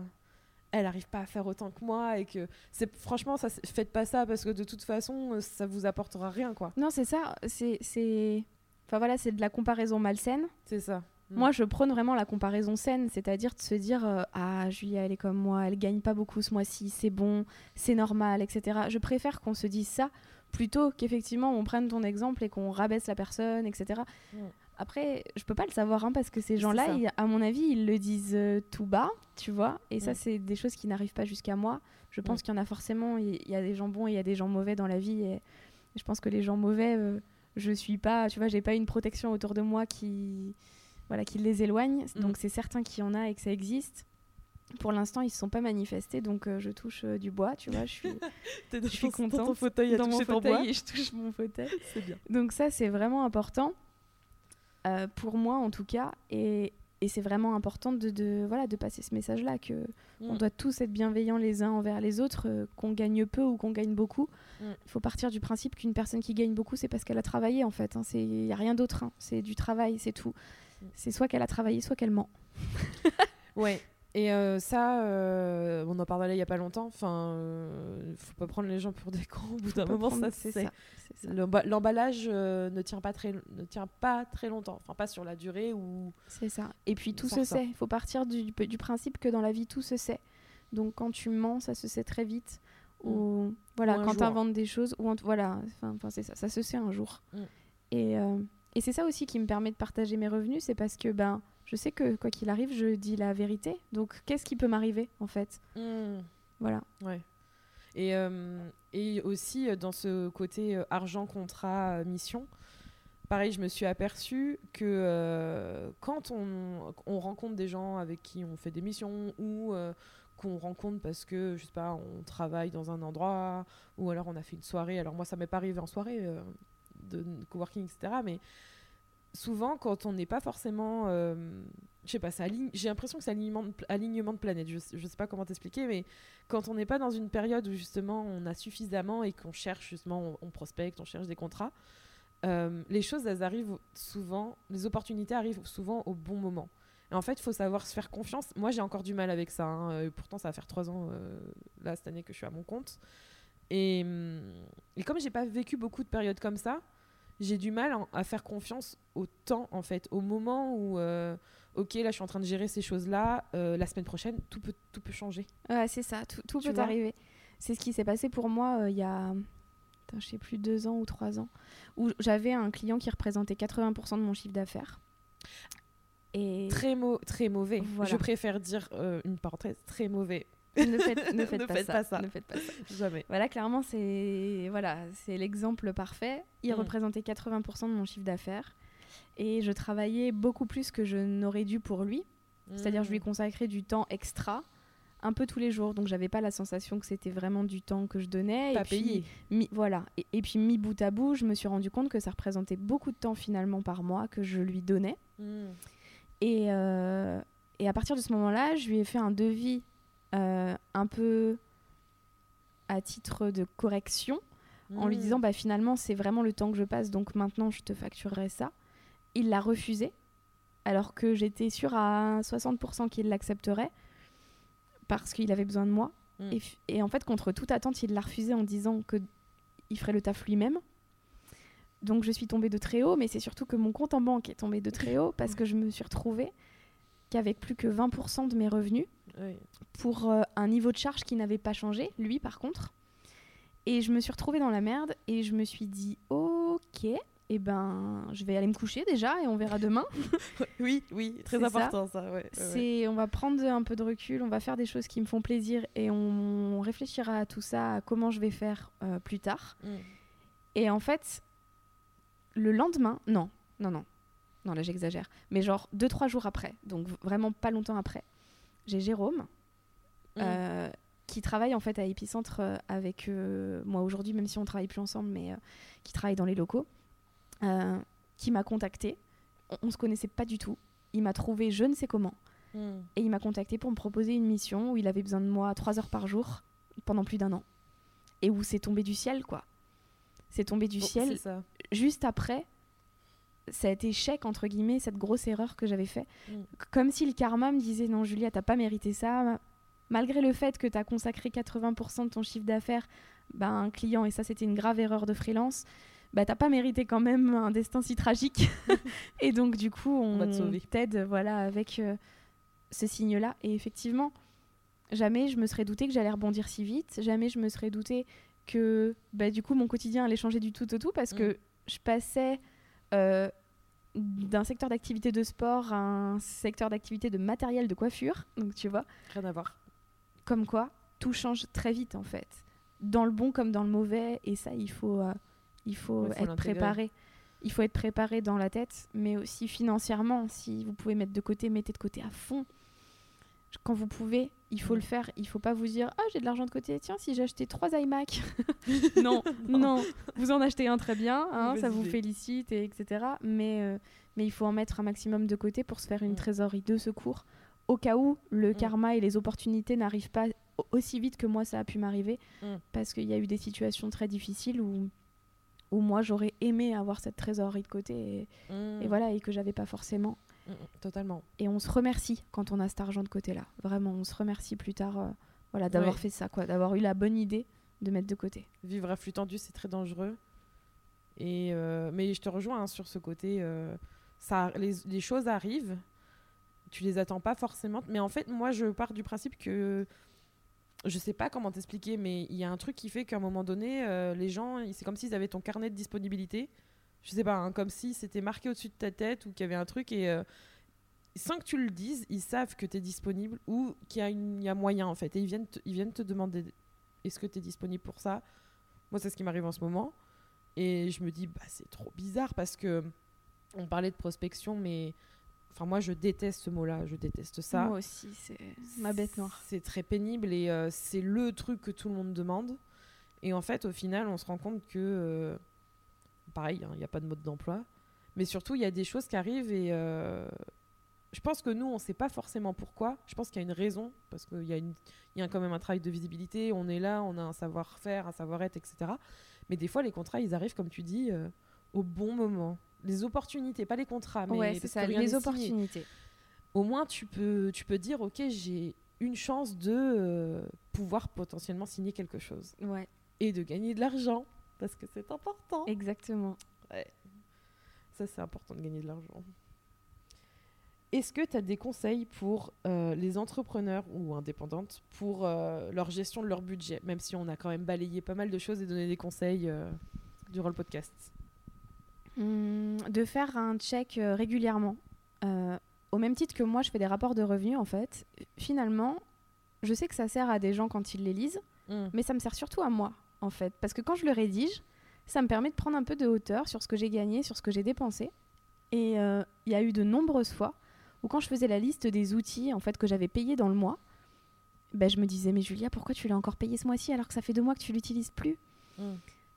elle arrive pas à faire autant que moi et que c'est franchement ça faites pas ça parce que de toute façon ça vous apportera rien quoi Non, c'est ça. C'est, enfin voilà, c'est de la comparaison malsaine. c'est ça Mm. Moi, je prône vraiment la comparaison saine, c'est-à-dire de se dire euh, ah Julia, elle est comme moi, elle gagne pas beaucoup ce mois-ci, c'est bon, c'est normal, etc. Je préfère qu'on se dise ça plutôt qu'effectivement on prenne ton exemple et qu'on rabaisse la personne, etc. Mm. Après, je peux pas le savoir hein, parce que ces gens-là, ils- à mon avis, ils le disent euh, tout bas, tu vois. Et ça, Mm. c'est des choses qui n'arrivent pas jusqu'à moi. Je pense qu'il y en a forcément. Il y a des gens bons et il y a des gens mauvais dans la vie. Et je pense que les gens mauvais, euh, je suis pas, tu vois, j'ai pas une protection autour de moi qui, voilà, qui les éloigne. Mm. Donc c'est certain qu'il y en a et que ça existe. Pour l'instant, ils se sont pas manifestés, donc euh, je touche euh, du bois, tu vois. Je suis dans je suis dans contente ton fauteuil à dans mon fauteuil bois et je touche mon fauteuil. bien Donc ça, c'est vraiment important euh, pour moi en tout cas. Et, et c'est vraiment important de, de, voilà, de passer ce message-là que on Mm. doit tous être bienveillants les uns envers les autres, euh, qu'on gagne peu ou qu'on gagne beaucoup. Il Mm. faut partir du principe qu'une personne qui gagne beaucoup, c'est parce qu'elle a travaillé en fait. Il n'y a rien d'autre. hein. C'est du travail, c'est tout. Mm. C'est soit qu'elle a travaillé, soit qu'elle ment. Ouais. Et euh, ça, euh, on en parlait il y a pas longtemps. Enfin, euh, faut pas prendre les gens pour des cons. Au bout d'un moment, prendre- ça c'est ça. L'emballage euh, ne tient pas très, ne tient pas très longtemps. Enfin, pas sur la durée ou. C'est ça. Et puis tout se sait. Il faut partir du, du principe que dans la vie, tout se sait. Donc quand tu mens, ça se sait très vite. Ou voilà, Ou un quand tu inventes des choses, ou voilà, enfin c'est ça, ça se sait un jour. Mm. Et, et c'est ça aussi qui me permet de partager mes revenus, c'est parce que ben je sais que quoi qu'il arrive, je dis la vérité. Donc qu'est-ce qui peut m'arriver en fait? Hmm. Voilà. Ouais. Et, euh, et aussi euh, dans ce côté euh, argent, contrat, mission, pareil, je me suis aperçue que euh, quand on, on rencontre des gens avec qui on fait des missions ou euh, qu'on rencontre parce que, je sais pas, on travaille dans un endroit ou alors on a fait une soirée. Alors moi, ça m'est pas arrivé en soirée de coworking, etc. Mais souvent, quand on n'est pas forcément. euh, je sais pas, j'ai l'impression que c'est alignement de, alignement de planète. Je, je sais pas comment t'expliquer, mais quand on n'est pas dans une période où justement on a suffisamment et qu'on cherche justement, on, prospecte, on cherche des contrats, euh, les choses, arrivent souvent, les opportunités arrivent souvent au bon moment. Et en fait, il faut savoir se faire confiance. Moi, j'ai encore du mal avec ça. hein. Euh, Pourtant, ça va faire trois ans, là, cette année, que je suis à mon compte. Et, hum, et comme j'ai pas vécu beaucoup de périodes comme ça, j'ai du mal à faire confiance au temps, en fait, au moment où, euh, ok, là, je suis en train de gérer ces choses-là. euh, la semaine prochaine, tout peut, tout peut changer. Ouais, c'est ça, tout, tout peut arriver. C'est ce qui s'est passé pour moi euh, il y a, je sais plus, deux ans ou trois ans, où j'avais un client qui représentait 80% de mon chiffre d'affaires. Et Très, mau- très mauvais. Voilà. Je préfère dire une parenthèse, très mauvais. Ne faites, ne faites Ne pas, faites ça, pas ça. Ne faites pas ça. Jamais. Voilà, clairement, c'est voilà, c'est l'exemple parfait. Il Mm. représentait 80% de mon chiffre d'affaires. Et je travaillais beaucoup plus que je n'aurais dû pour lui. C'est-à-dire, je lui Mm. consacrais du temps extra, un peu tous les jours. Donc, j'avais pas la sensation que c'était vraiment du temps que je donnais. Pas et puis, payé. mi- voilà. Et, et puis, mis bout à bout, je me suis rendu compte que ça représentait beaucoup de temps finalement par mois que je lui donnais. Mm. Et, euh, et à partir de ce moment-là, je lui ai fait un devis un peu à titre de correction en lui Mm. disant bah finalement c'est vraiment le temps que je passe donc maintenant je te facturerai ça. Il l'a refusé alors que j'étais sûre à 60% qu'il l'accepterait parce qu'il avait besoin de moi. Mm. Et, et en fait contre toute attente il l'a refusé en disant que il ferait le taf lui-même. Donc je suis tombée de très haut, mais c'est surtout que mon compte en banque est tombé de très haut parce que je me suis retrouvée qu'avec plus que 20% de mes revenus, Oui. pour euh, un niveau de charge qui n'avait pas changé, lui par contre. Et je me suis retrouvée dans la merde et je me suis dit ok, et ben je vais aller me coucher déjà et on verra demain. Oui, oui, très ça. important ça. ouais. C'est on va prendre un peu de recul, on va faire des choses qui me font plaisir et on réfléchira à tout ça, à comment je vais faire euh, plus tard. Mm. Et en fait, le lendemain, non, non, non, non, là j'exagère, mais genre deux, trois jours après, donc vraiment pas longtemps après, j'ai Jérôme, Mm. euh, qui travaille en fait à Epicentre euh, avec euh, moi aujourd'hui, même si on travaille plus ensemble, mais euh, qui travaille dans les locaux, euh, qui m'a contacté. On, on se connaissait pas du tout. Il m'a trouvé je ne sais comment Mm. et il m'a contacté pour me proposer une mission où il avait besoin de moi trois heures par jour pendant plus d'un an et où c'est tombé du ciel quoi. C'est tombé du Oh, ciel juste après cet échec entre guillemets, cette grosse erreur que j'avais fait. Mm. Comme si le karma me disait non Julia, t'as pas mérité ça. Ma- Malgré le fait que tu as consacré 80% de ton chiffre d'affaires bah, à un client, et ça c'était une grave erreur de freelance, bah t'as pas mérité quand même un destin si tragique. et donc du coup, on, sauver. t'aide voilà, avec euh, ce signe-là. Et effectivement, jamais je me serais douté que j'allais rebondir si vite, jamais je me serais douté que bah, du coup mon quotidien allait changer du tout au tout parce Mm. que je passais euh, d'un secteur d'activité de sport à un secteur d'activité de matériel de coiffure. Donc tu vois, Rien à voir. comme quoi tout change très vite en fait, dans le bon comme dans le mauvais. Et ça, il faut, euh, il faut Ouais, faut être préparé. Il faut être préparé dans la tête, mais aussi financièrement. Si vous pouvez mettre de côté, mettez de côté à fond. Quand vous pouvez, il faut Mm. le faire. Il faut pas vous dire Ah, j'ai de l'argent de côté. Tiens, si j'ai acheté trois iMac. non, non, Vous en achetez un très bien. hein, ça vous félicite, et etc. Mais, euh, mais il faut en mettre un maximum de côté pour se faire une Mm. trésorerie de secours au cas où le Mm. karma et les opportunités n'arrivent pas au- aussi vite que moi ça a pu m'arriver. Mm. Parce qu'il y a eu des situations très difficiles où, où moi j'aurais aimé avoir cette trésorerie de côté et, Mm. et voilà et que j'avais pas forcément. Mm, mm, Totalement. Et on se remercie quand on a cet argent de côté là. Vraiment, on se remercie plus tard euh, voilà, d'avoir Ouais. fait ça, quoi, d'avoir eu la bonne idée de mettre de côté. Vivre à flux tendu, c'est très dangereux. Et euh, mais je te rejoins hein, sur ce côté. euh, ça, les, les choses arrivent, tu les attends pas forcément. Mais en fait, moi, je pars du principe que je sais pas comment t'expliquer, mais il y a un truc qui fait qu'à un moment donné, les gens, c'est comme s'ils avaient ton carnet de disponibilité. Je sais pas, hein, comme si c'était marqué au-dessus de ta tête ou qu'il y avait un truc et euh, sans que tu le dises, ils savent que tu es disponible ou qu'il y, a y moyen en fait. Et ils viennent te, ils viennent te demander est-ce que tu es disponible pour ça? Moi, c'est ce qui m'arrive en ce moment. Et je me dis, bah, c'est trop bizarre parce que on parlait de prospection, mais enfin, moi, je déteste ce mot-là, je déteste ça. Moi aussi, c'est ma bête noire. C'est très pénible et euh, c'est le truc que tout le monde demande. Et en fait, au final, on se rend compte que, euh, pareil, hein, il n'y a pas de mode d'emploi. Mais surtout, il y a des choses qui arrivent et euh, je pense que nous, on ne sait pas forcément pourquoi. Je pense qu'il y a une raison parce qu'il y, a une- il y a quand même un travail de visibilité. On est là, on a un savoir-faire, un savoir-être, etc. Mais des fois, les contrats, ils arrivent, comme tu dis, euh, au bon moment. Les opportunités, pas les contrats, mais ouais, c'est parce ça, que rien les signé. opportunités. Au moins, tu peux, tu peux dire, ok, j'ai une chance de euh, pouvoir potentiellement signer quelque chose Ouais, et de gagner de l'argent parce que c'est important. exactement. Ça, c'est important de gagner de l'argent. Est-ce que tu as des conseils pour euh, les entrepreneurs ou indépendantes pour euh, leur gestion de leur budget, même si on a quand même balayé pas mal de choses et donné des conseils euh, durant le podcast Hum, de faire un check euh, régulièrement. Au même titre que moi, je fais des rapports de revenus, en fait. Finalement, je sais que ça sert à des gens quand ils les lisent, Mm. mais ça me sert surtout à moi, en fait. Parce que quand je le rédige, ça me permet de prendre un peu de hauteur sur ce que j'ai gagné, sur ce que j'ai dépensé. Et euh, il y a eu de nombreuses fois où quand je faisais la liste des outils en fait que j'avais payés dans le mois, ben, je me disais mais Julia pourquoi tu l'as encore payé ce mois-ci alors que ça fait deux mois que tu l'utilises plus? Mm.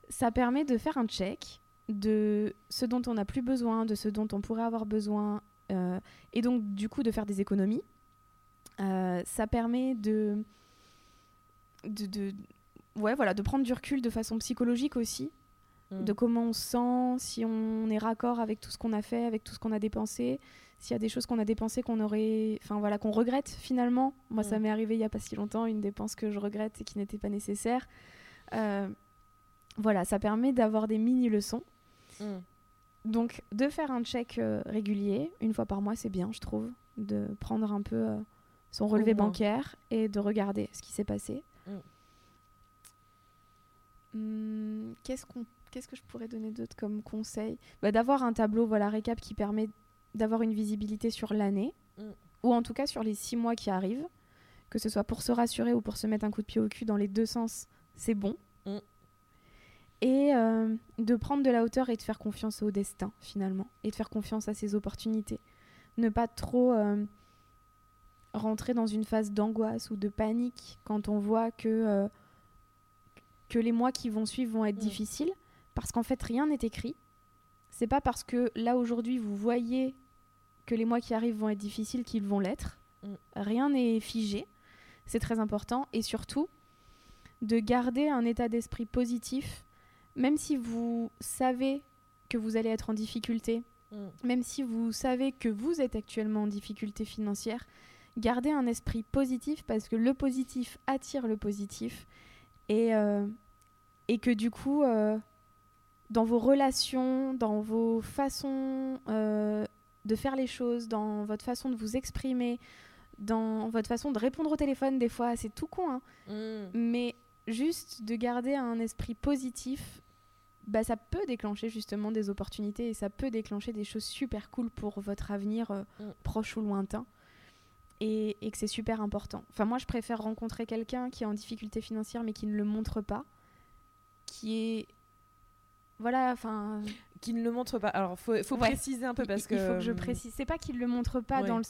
Ça permet de faire un check de ce dont on n'a plus besoin, de ce dont on pourrait avoir besoin, euh, et donc du coup de faire des économies. Euh, ça permet de, de, de- ouais, voilà, de prendre du recul de façon psychologique aussi, Mm. de comment on se sent, si on est raccord avec tout ce qu'on a fait, avec tout ce qu'on a dépensé, s'il y a des choses qu'on a dépensées qu'on aurait, enfin voilà, qu'on regrette finalement. Moi, ça Mm. m'est arrivé il y a pas si longtemps, une dépense que je regrette et qui n'était pas nécessaire. Euh, voilà, ça permet d'avoir des mini leçons. Mm. Donc, de faire un check euh, régulier, une fois par mois, c'est bien, je trouve, de prendre un peu euh, son relevé bancaire et de regarder ce qui s'est passé. Hum, Qu'est-ce qu'on qu'est-ce que je pourrais donner d'autre comme conseil? Bah, D'avoir un tableau voilà, récap qui permet d'avoir une visibilité sur l'année, Mm. ou en tout cas sur les six mois qui arrivent, que ce soit pour se rassurer ou pour se mettre un coup de pied au cul dans les deux sens, c'est bon. Mm. Et euh, de prendre de la hauteur et de faire confiance au destin, finalement, et de faire confiance à ses opportunités. Ne pas trop euh, rentrer dans une phase d'angoisse ou de panique quand on voit que, euh, que les mois qui vont suivre vont être Mm. difficiles, parce qu'en fait, rien n'est écrit. C'est pas parce que là, aujourd'hui, vous voyez que les mois qui arrivent vont être difficiles qu'ils vont l'être. Mm. Rien n'est figé. C'est très important. Et surtout, de garder un état d'esprit positif, même si vous savez que vous allez être en difficulté, Mm. même si vous savez que vous êtes actuellement en difficulté financière, gardez un esprit positif parce que le positif attire le positif et, euh, et que du coup, euh, dans vos relations, dans vos façons euh, de faire les choses, dans votre façon de vous exprimer, dans votre façon de répondre au téléphone, des fois, c'est tout con, hein, Mm. mais juste de garder un esprit positif, bah, ça peut déclencher justement des opportunités et ça peut déclencher des choses super cool pour votre avenir euh, Mm. proche ou lointain. Et, et que c'est super important. Enfin, moi, je préfère rencontrer quelqu'un qui est en difficulté financière mais qui ne le montre pas, qui est. Voilà, enfin. Qui ne le montre pas. Alors, faut, faut Ouais. préciser un peu parce que. il faut que je mm, précise. C'est pas qu'il le montre pas Ouais. dans, le,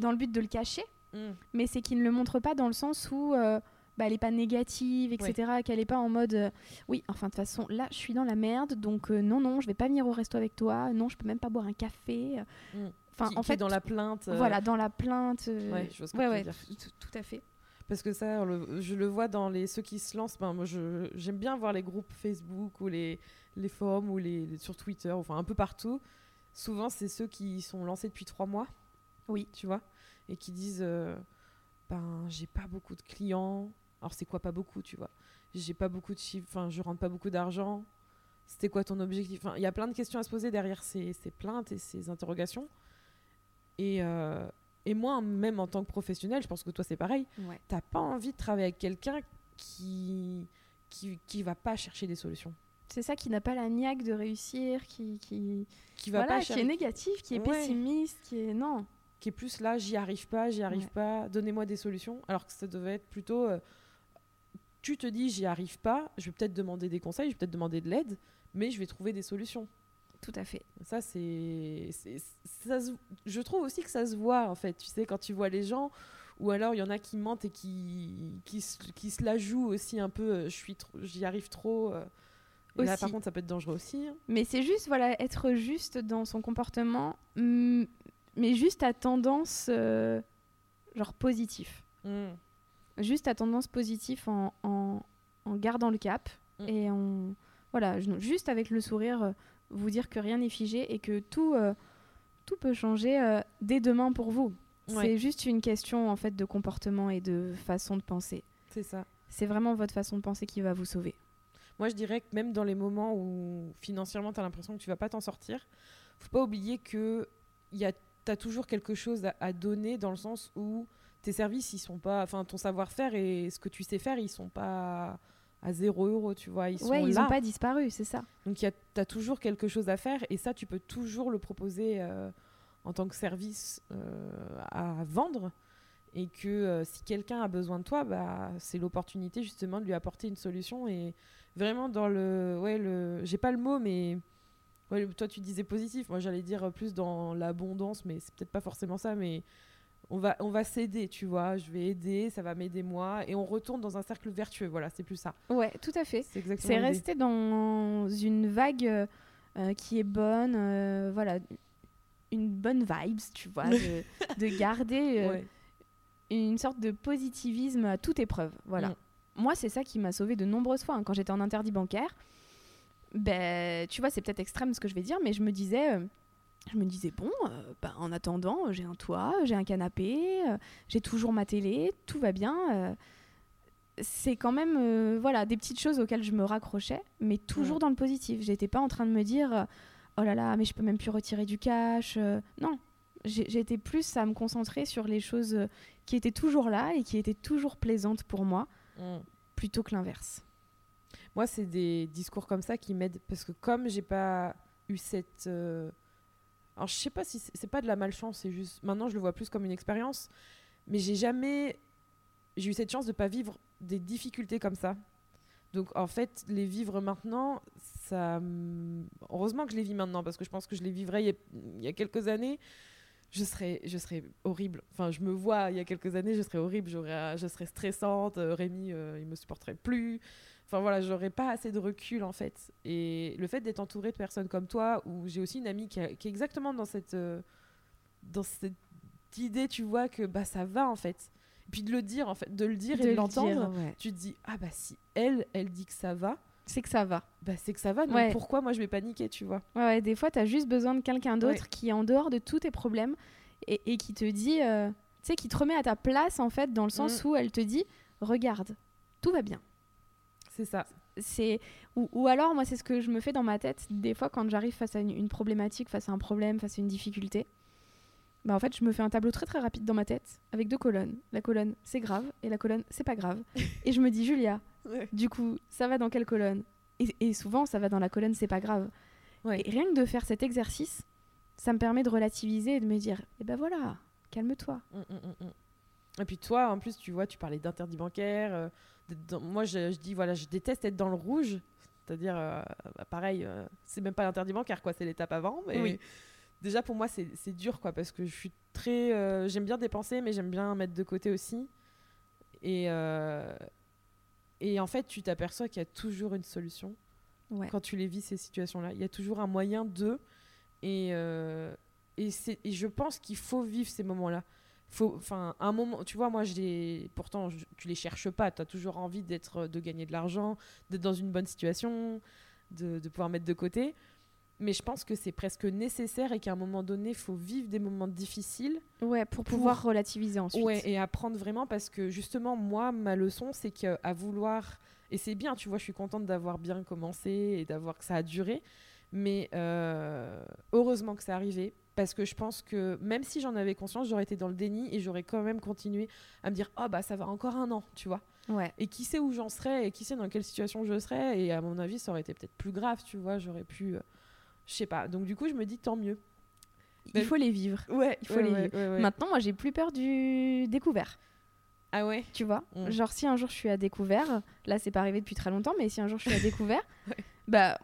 dans le but de le cacher, mm. mais c'est qu'il ne le montre pas dans le sens où euh, bah, elle n'est pas négative, etc. Qu'elle n'est pas en mode euh, oui, enfin de toute façon, là je suis dans la merde, donc euh, non, non, je vais pas venir au resto avec toi, non, je peux même pas boire un café. Mm. Enfin, Qui- en qui est fait, dans la plainte. euh, voilà, dans la plainte. euh, Ouais, je vois ce que ouais, ouais, dire. tout, à fait. Parce que ça, le- je le vois dans les ceux qui se lancent. Ben, moi, j'aime bien voir les groupes Facebook ou les, les forums ou les, les- sur Twitter, enfin un peu partout. Souvent, c'est ceux qui sont lancés depuis trois mois. Oui. Tu vois Et qui disent euh, Ben, j'ai pas beaucoup de clients. Alors, c'est quoi pas beaucoup, tu vois? J'ai pas beaucoup de chiffres, enfin, je rentre pas beaucoup d'argent. C'était quoi ton objectif? Enfin, Il y a plein de questions à se poser derrière ces, ces plaintes et ces interrogations. Et, euh, et moi, même en tant que professionnel, je pense que toi, c'est pareil Ouais. t'as pas envie de travailler avec quelqu'un qui, qui qui va pas chercher des solutions C'est ça qui n'a pas la niaque de réussir, qui, qui, qui va voilà, pas qui est négatif, qui est Ouais. pessimiste, qui est non. qui est plus là j'y arrive pas j'y arrive Ouais. pas donnez-moi des solutions alors que ça devait être plutôt euh, tu te dis j'y arrive pas je vais peut-être demander des conseils je vais peut-être demander de l'aide mais je vais trouver des solutions Tout à fait. ça c'est je trouve aussi que ça se voit en fait tu sais quand tu vois les gens ou alors il y en a qui mentent et qui qui, se- qui se la jouent aussi un peu euh, j'y arrive trop euh. Là par contre ça peut être dangereux aussi hein. Mais c'est juste, voilà, être juste dans son comportement, mais juste à tendance, euh, genre positif. Mm. Juste à tendance positif en, en, en gardant le cap Mm. et en voilà, juste avec le sourire, vous dire que rien n'est figé et que tout, euh, tout peut changer euh, dès demain pour vous. Ouais. C'est juste une question en fait de comportement et de façon de penser. C'est ça. C'est vraiment votre façon de penser qui va vous sauver. Moi, je dirais que même dans les moments où financièrement, tu as l'impression que tu vas pas t'en sortir, faut pas oublier que tu as toujours quelque chose à, à donner dans le sens où tes services, ils sont pas. Enfin, ton savoir-faire et ce que tu sais faire, ils sont pas à 0 euros, tu vois. Ils sont ouais, ils n'ont pas disparu, c'est ça. Donc, tu as toujours quelque chose à faire et ça, tu peux toujours le proposer euh, en tant que service euh, à vendre. Et que euh, si quelqu'un a besoin de toi, bah, c'est l'opportunité justement de lui apporter une solution. Et vraiment dans le. Ouais, le. J'ai pas le mot, mais. Ouais, toi, tu disais positif. Moi, j'allais dire plus dans l'abondance, mais c'est peut-être pas forcément ça. Mais on va, on va s'aider, tu vois. Je vais aider, ça va m'aider moi. Et on retourne dans un cercle vertueux. Voilà, c'est plus ça. Ouais, tout à fait. C'est exactement C'est rester dans une vague euh, euh, qui est bonne, euh, voilà, une bonne vibes, tu vois, de, de garder Ouais. une sorte de positivisme à toute épreuve. Voilà. Mm. Moi, c'est ça qui m'a sauvé de nombreuses fois. hein. Quand j'étais en interdit bancaire, ben, tu vois, c'est peut-être extrême ce que je vais dire, mais je me disais, je me disais bon, euh, ben, en attendant, j'ai un toit, j'ai un canapé, euh, j'ai toujours ma télé, tout va bien. euh. c'est quand même, euh, voilà, des petites choses auxquelles je me raccrochais, mais toujours dans le positif. J'étais pas en train de me dire, euh, oh là là, mais je peux même plus retirer du cash. euh. non, j'étais plus à me concentrer sur les choses euh, qui étaient toujours là et qui étaient toujours plaisantes pour moi, Mm. plutôt que l'inverse. Moi, c'est des discours comme ça qui m'aident parce que comme j'ai pas eu cette, euh, alors je sais pas si c'est pas de la malchance, c'est juste maintenant je le vois plus comme une expérience, mais j'ai jamais, j'ai eu cette chance de pas vivre des difficultés comme ça. Donc en fait, les vivre maintenant, ça, heureusement que je les vis maintenant parce que je pense que je les vivrais il y a, il y a quelques années. Je serais, je serais horrible. Enfin, je me vois il y a quelques années, je serais horrible. J'aurais, je serais stressante. euh, Rémi, euh, il me supporterait plus. Enfin voilà, j'aurais pas assez de recul en fait. Et le fait d'être entouré de personnes comme toi, où j'ai aussi une amie qui, a- qui est exactement dans cette, euh, dans cette idée, tu vois, que bah ça va en fait. Et puis de le dire en fait, de le dire De et de le l'entendre, ouais. tu te dis ah bah si elle, elle dit que ça va, C'est que ça va. bah c'est que ça va. Donc Ouais. pourquoi moi je vais paniquer, tu vois? Ouais, ouais, des fois, tu as juste besoin de quelqu'un d'autre qui est en dehors de tous tes problèmes et, et qui te dit, euh, tu sais, qui te remet à ta place, en fait, dans le sens Mm. où elle te dit, regarde, tout va bien. C'est ça. C'est ou, ou alors, moi, c'est ce que je me fais dans ma tête, des fois, quand j'arrive face à une, une problématique, face à un problème, face à une difficulté. Bah, en fait, je me fais un tableau très très rapide dans ma tête avec deux colonnes. La colonne, c'est grave, et la colonne, c'est pas grave. et je me dis, Julia, du coup, ça va dans quelle colonne? Et, et souvent, ça va dans la colonne, c'est pas grave. Ouais. Et rien que de faire cet exercice, ça me permet de relativiser et de me dire, eh ben voilà, calme-toi. Mm, mm, mm. Et puis toi, en plus, tu vois, tu parlais d'interdit bancaire. euh, dans- Moi, je, je dis, voilà, je déteste être dans le rouge. C'est-à-dire, euh, bah, pareil, euh, c'est même pas l'interdit bancaire, quoi, c'est l'étape avant. Mais Oui. déjà, pour moi, c'est dur, quoi, parce que je suis très. euh, j'aime bien dépenser, mais j'aime bien mettre de côté aussi. Et, et en fait, tu t'aperçois qu'il y a toujours une solution Ouais. quand tu les vis, ces situations-là. Il y a toujours un moyen de. Et, et, et je pense qu'il faut vivre ces moments-là. Faut, enfin, un moment, tu vois, moi, je les, pourtant, je- tu les cherches pas. Tu as toujours envie d'être, de gagner de l'argent, d'être dans une bonne situation, de, de pouvoir mettre de côté. Mais je pense que c'est presque nécessaire et qu'à un moment donné, il faut vivre des moments difficiles Ouais, pour pouvoir relativiser ensuite. Ouais, et apprendre vraiment parce que justement, moi, ma leçon, c'est qu'à vouloir. Et c'est bien, tu vois, je suis contente d'avoir bien commencé et d'avoir que ça a duré. Mais euh, heureusement que c'est arrivé parce que je pense que même si j'en avais conscience, j'aurais été dans le déni et j'aurais quand même continué à me dire Oh, bah ça va encore un an, tu vois. Ouais. Et qui sait où j'en serais et qui sait dans quelle situation je serais. Et à mon avis, ça aurait été peut-être plus grave, tu vois. J'aurais pu. euh, je sais pas. Donc, du coup, je me dis tant mieux. Il faut les vivre. Ouais, Il faut les ouais, vivre. Maintenant, moi, j'ai plus peur du découvert. Ah ouais? Tu vois? Mm. Genre, si un jour je suis à découvert, là, c'est pas arrivé depuis très longtemps, mais si un jour je suis à découvert, bah,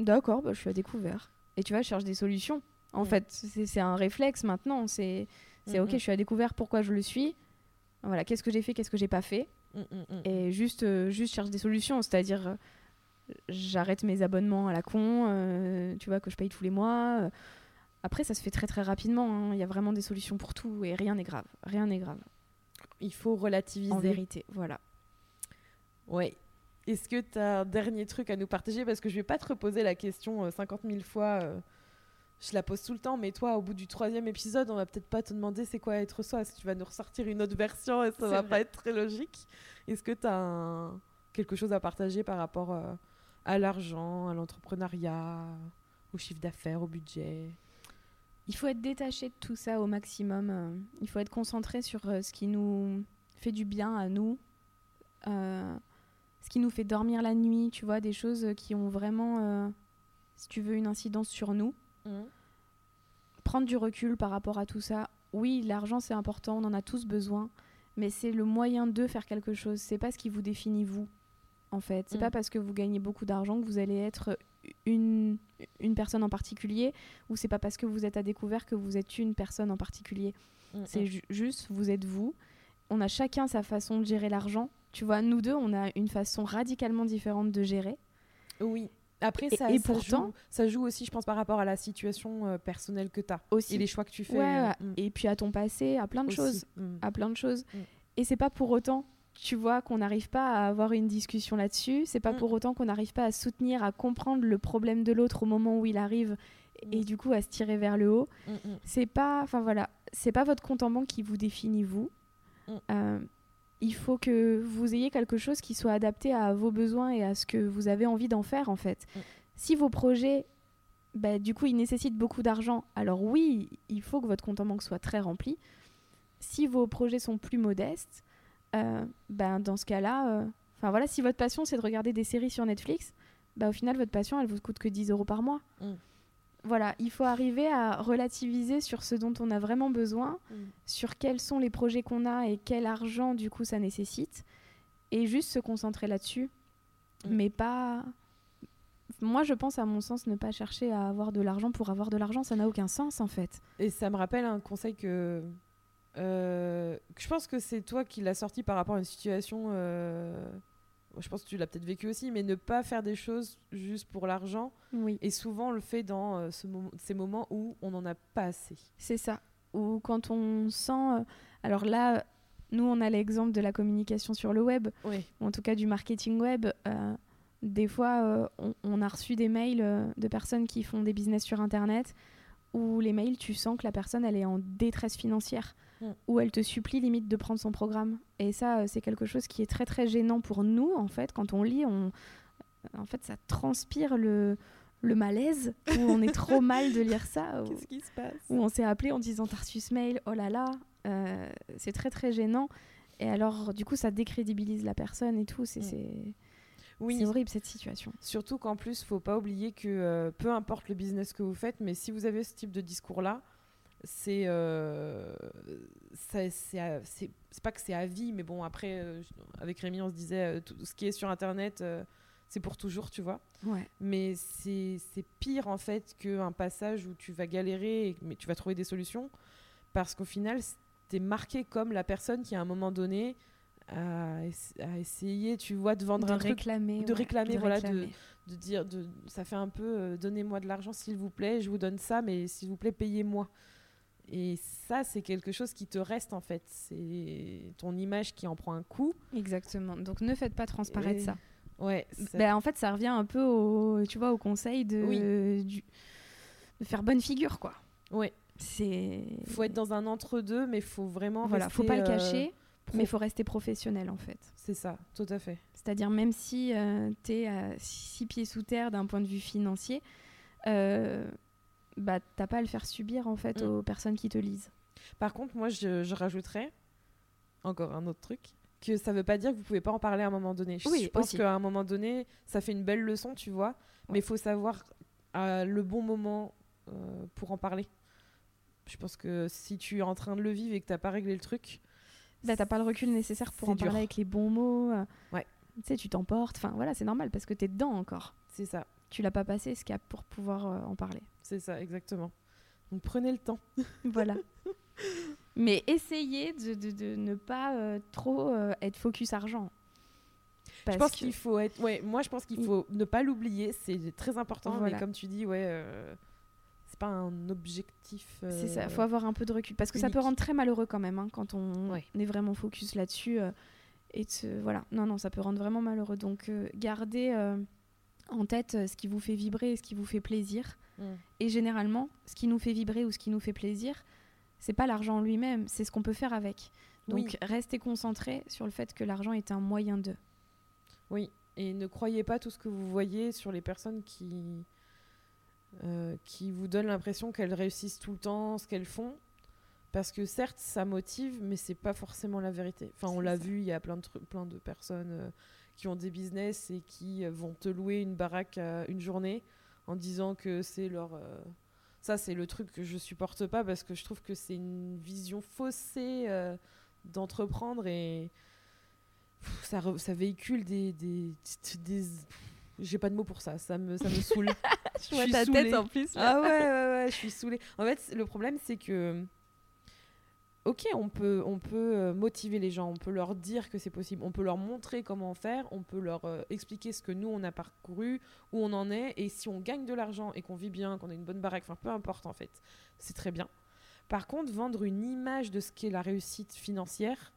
d'accord, bah, je suis à découvert. Et tu vois, je cherche des solutions. En Mm. fait, c'est un réflexe maintenant. C'est c'est ok, je suis à découvert, pourquoi je le suis? Voilà, qu'est-ce que j'ai fait, qu'est-ce que j'ai pas fait? Et juste euh, juste cherche des solutions c'est-à-dire euh, j'arrête mes abonnements à la con euh, tu vois que je paye tous les mois après ça se fait très très rapidement hein. il y a vraiment des solutions pour tout et rien n'est grave rien n'est grave Il faut relativiser. en vérité voilà Ouais. Est-ce que tu as un dernier truc à nous partager? Parce que je vais pas te reposer la question 50 000 fois. Je la pose tout le temps, mais toi, au bout du troisième épisode, on va peut-être pas te demander c'est quoi être soi. Si tu vas nous ressortir une autre version et ça va pas être très logique. Est-ce que tu as quelque chose à partager par rapport à l'argent, à l'entrepreneuriat, au chiffre d'affaires, au budget? Il faut être détaché de tout ça au maximum. Euh, il faut être concentré sur euh, ce qui nous fait du bien à nous, euh, ce qui nous fait dormir la nuit, tu vois, des choses qui ont vraiment, si tu veux, une incidence sur nous. Mmh. Prendre du recul par rapport à tout ça. Oui, l'argent c'est important, on en a tous besoin, mais c'est le moyen de faire quelque chose. C'est pas ce qui vous définit vous, en fait. C'est mmh. pas parce que vous gagnez beaucoup d'argent que vous allez être une, une personne en particulier ou c'est pas parce que vous êtes à découvert que vous êtes une personne en particulier. Mm, c'est juste, vous êtes vous. On a chacun sa façon de gérer l'argent. Tu vois, nous deux, on a une façon radicalement différente de gérer. Oui. Après, ça, et, pourtant, joue, ça joue aussi, je pense, par rapport à la situation euh, personnelle que tu as. Aussi. Et les choix que tu fais. Ouais, mm. Et puis à ton passé, à plein de choses. À plein de choses. Et c'est pas pour autant tu vois, qu'on n'arrive pas à avoir une discussion là-dessus. C'est pas mm. pour autant qu'on n'arrive pas à soutenir, à comprendre le problème de l'autre au moment où il arrive et mm. du coup à se tirer vers le haut. Mm, c'est pas, enfin voilà, c'est pas votre compte en banque qui vous définit vous. Euh, il faut que vous ayez quelque chose qui soit adapté à vos besoins et à ce que vous avez envie d'en faire en fait. Si vos projets, bah, du coup, ils nécessitent beaucoup d'argent, alors oui, il faut que votre compte en banque soit très rempli. Si vos projets sont plus modestes, euh, ben, dans ce cas-là, euh, voilà, si votre passion c'est de regarder des séries sur Netflix, bah, au final votre passion elle vous coûte que 10 euros par mois. Mm. Voilà, il faut arriver à relativiser sur ce dont on a vraiment besoin, mm. sur quels sont les projets qu'on a et quel argent du coup ça nécessite, et juste se concentrer là-dessus, mm. mais pas. Moi, je pense, à mon sens, ne pas chercher à avoir de l'argent pour avoir de l'argent, ça n'a aucun sens en fait. Et ça me rappelle un conseil que euh, je pense que c'est toi qui l'as sorti par rapport à une situation. Euh, je pense que tu l'as peut-être vécu aussi, mais ne pas faire des choses juste pour l'argent. Oui. Et souvent, on le fait dans euh, ce ces moments où on n'en a pas assez. C'est ça. Ou quand on sent. alors là, nous, on a l'exemple de la communication sur le web, oui. ou en tout cas du marketing web. des fois, on, on, a reçu des mails de personnes qui font des business sur Internet où les mails, tu sens que la personne, elle est en détresse financière. Mm. où elle te supplie limite de prendre son programme. Et ça, euh, c'est quelque chose qui est très très gênant pour nous, en fait. Quand on lit, on... en fait, ça transpire le, le malaise, où on est trop mal de lire ça. Qu'est-ce qui se passe? Où on s'est appelé en disant ce mail, oh là là. Euh, c'est très très gênant. Et alors, du coup, ça décrédibilise la personne et tout. C'est. Mm. Oui. horrible cette situation. Surtout qu'en plus, faut pas oublier que euh, peu importe le business que vous faites, mais si vous avez ce type de discours-là, c'est euh, c'est pas que c'est à vie mais bon après euh, avec Rémi on se disait euh, tout ce qui est sur internet euh, c'est pour toujours tu vois. Ouais. mais c'est pire en fait qu'un passage où tu vas galérer mais tu vas trouver des solutions parce qu'au final tu es marqué comme la personne qui à un moment donné a, essayé tu vois de vendre de un réclamer, truc de réclamer voilà de, de dire de ça fait un peu donnez-moi de l'argent s'il vous plaît je vous donne ça mais s'il vous plaît payez-moi et ça, c'est quelque chose qui te reste en fait. C'est ton image qui en prend un coup. Exactement. Donc ne faites pas transparaître ça. Ouais. Ben, en fait, ça revient un peu au, tu vois, au conseil de, de faire bonne figure, quoi. Ouais. C'est. Faut être dans un entre-deux, mais faut vraiment. Voilà, faut pas le euh, cacher, mais faut rester professionnel en fait. C'est ça, tout à fait. C'est-à-dire même si euh, tu es à six pieds sous terre d'un point de vue financier, euh, bah, t'as pas à le faire subir en fait mm. aux personnes qui te lisent. Par contre, moi, je, je, rajouterais encore un autre truc que ça veut pas dire que vous pouvez pas en parler à un moment donné. Oui, je pense qu'à un moment donné, ça fait une belle leçon, tu vois, mais il faut savoir le bon moment euh, pour en parler. Je pense que si tu es en train de le vivre et que t'as pas réglé le truc, bah, t'as pas le recul nécessaire pour en parler avec les bons mots. Euh, ouais. Tu sais, tu t'emportes. Enfin, voilà, c'est normal parce que t'es dedans encore. C'est ça. Tu l'as pas passé ce cap pour pouvoir euh, en parler. C'est ça, exactement. Donc prenez le temps. voilà. Mais essayez de, de, de ne pas euh, trop euh, être focus argent. je pense qu'il faut être. Ouais, moi je pense qu'il faut ne pas l'oublier, c'est très important. Mais comme tu dis, ouais, euh, c'est pas un objectif. C'est ça, faut avoir un peu de recul parce que ça peut rendre très malheureux quand même hein, quand on est vraiment focus là-dessus. et voilà, non, non, ça peut rendre vraiment malheureux. Donc, gardez en tête euh, ce qui vous fait vibrer et ce qui vous fait plaisir. Mm. Et généralement, ce qui nous fait vibrer ou ce qui nous fait plaisir, c'est pas l'argent en lui-même, c'est ce qu'on peut faire avec. Donc, Oui. restez concentrés sur le fait que l'argent est un moyen de. Oui, et ne croyez pas tout ce que vous voyez sur les personnes qui, euh, qui vous donnent l'impression qu'elles réussissent tout le temps ce qu'elles font. Parce que certes, ça motive, mais c'est pas forcément la vérité. Enfin, on l'a vu, il y a plein de, plein de personnes euh, qui ont des business et qui euh, vont te louer une baraque à une journée en disant que c'est leur. euh, Ça, c'est le truc que je supporte pas parce que je trouve que c'est une vision faussée euh, d'entreprendre et pff, ça, re- ça véhicule des. des, des- J'ai pas de mots pour ça, ça me, ça me saoule. Je vois suis ta saoulée. tête en plus. Ah ouais, ouais, ouais, je suis saoulée. En fait, le problème, c'est que. Ok, on peut, on peut euh, motiver les gens, on peut leur dire que c'est possible, on peut leur montrer comment faire, on peut leur euh, expliquer ce que nous, on a parcouru, où on en est, et si on gagne de l'argent et qu'on vit bien, qu'on a une bonne baraque, enfin peu importe en fait, c'est très bien. Par contre, vendre une image de ce qu'est la réussite financière,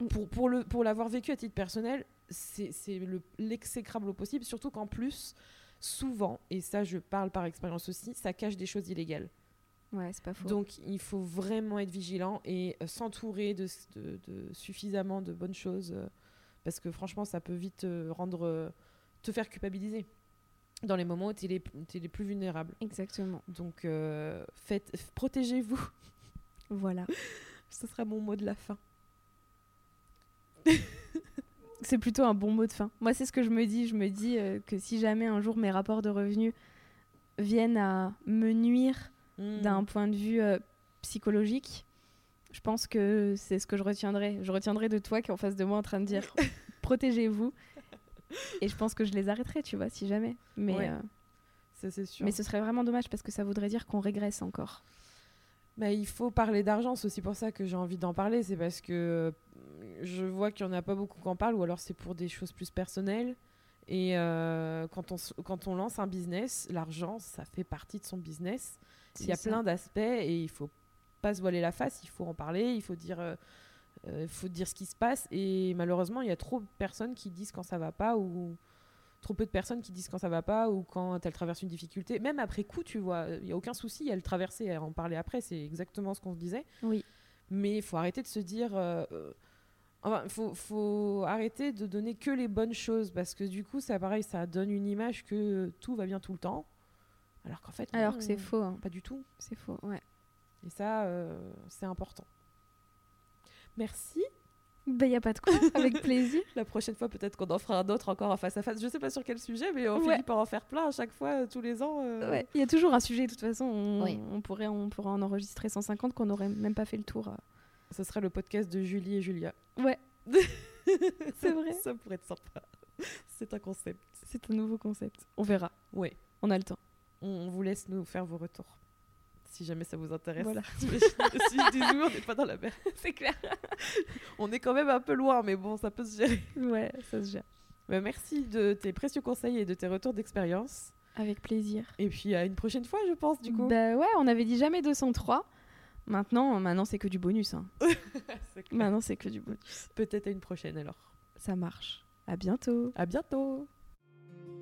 Mm. pour, pour, le, pour l'avoir vécu à titre personnel, c'est, c'est le, l'exécrable au possible, surtout qu'en plus, souvent, et ça je parle par expérience aussi, ça cache des choses illégales. Ouais, c'est pas faux. Donc il faut vraiment être vigilant et euh, s'entourer de, de- de suffisamment de bonnes choses euh, parce que franchement ça peut vite euh, rendre euh, te faire culpabiliser dans les moments où tu es, les plus vulnérables. Exactement. Donc faites, protégez-vous. Voilà. Ce sera mon mot de la fin. C'est plutôt un bon mot de fin. Moi, c'est ce que je me dis. Je me dis que si jamais un jour mes rapports de revenus viennent à me nuire Mm. d'un point de vue euh, psychologique, je pense que c'est ce que je retiendrai. Je retiendrai de toi qui est en face de moi en train de dire protégez-vous. Et je pense que je les arrêterai, tu vois, si jamais. Mais, Ouais. euh, Ça c'est sûr. mais ce serait vraiment dommage parce que ça voudrait dire qu'on régresse encore. Bah, il faut parler d'argent, c'est aussi pour ça que j'ai envie d'en parler. C'est parce que euh, je vois qu'il n'y en a pas beaucoup qui en parlent, ou alors c'est pour des choses plus personnelles. Et euh, quand, on, quand on lance un business, l'argent, ça fait partie de son business. Il y a ça. plein d'aspects et il faut pas se voiler la face, il faut en parler, il faut dire, euh, euh, faut dire ce qui se passe. Et malheureusement, il y a trop de personnes qui disent quand ça va pas ou trop peu de personnes qui disent quand ça va pas ou quand elles traversent une difficulté. Même après coup, tu vois, il y a aucun souci à le traverser, à en parler après. C'est exactement ce qu'on se disait. Oui. Mais il faut arrêter de se dire. euh, Enfin, faut, faut arrêter de donner que les bonnes choses parce que du coup, ça pareil, ça donne une image que tout va bien tout le temps, alors qu'en fait, Alors non, que c'est faux. hein. pas du tout. C'est faux, ouais. Et ça, euh, c'est important. Merci. Bah, y a pas de quoi, avec plaisir. La prochaine fois, peut-être qu'on en fera un autre encore en face à face. Je sais pas sur quel sujet, mais on Ouais. finit par en faire plein à chaque fois, euh, tous les ans. euh. Ouais, il y a toujours un sujet, de toute façon. On, Oui. on pourrait, on pourrait en enregistrer 150 qu'on n'aurait même pas fait le tour. Ce sera le podcast de Julie et Julia. Ouais, C'est vrai. Ça pourrait être sympa. C'est un concept. c'est un nouveau concept. On verra. Ouais. On a le temps. On, on vous laisse nous faire vos retours. Si jamais ça vous intéresse. Voilà. si dis oui, on n'est pas dans la merde. C'est clair. On est quand même un peu loin, mais bon, ça peut se gérer. Ouais, ça se gère. Bah, merci de tes précieux conseils et de tes retours d'expérience. Avec plaisir. Et puis à une prochaine fois, je pense, du coup. Bah ouais, on avait dit jamais 203. Maintenant, maintenant c'est que du bonus. hein. Maintenant, c'est que du bonus. Peut-être à une prochaine alors. Ça marche. À bientôt. À bientôt.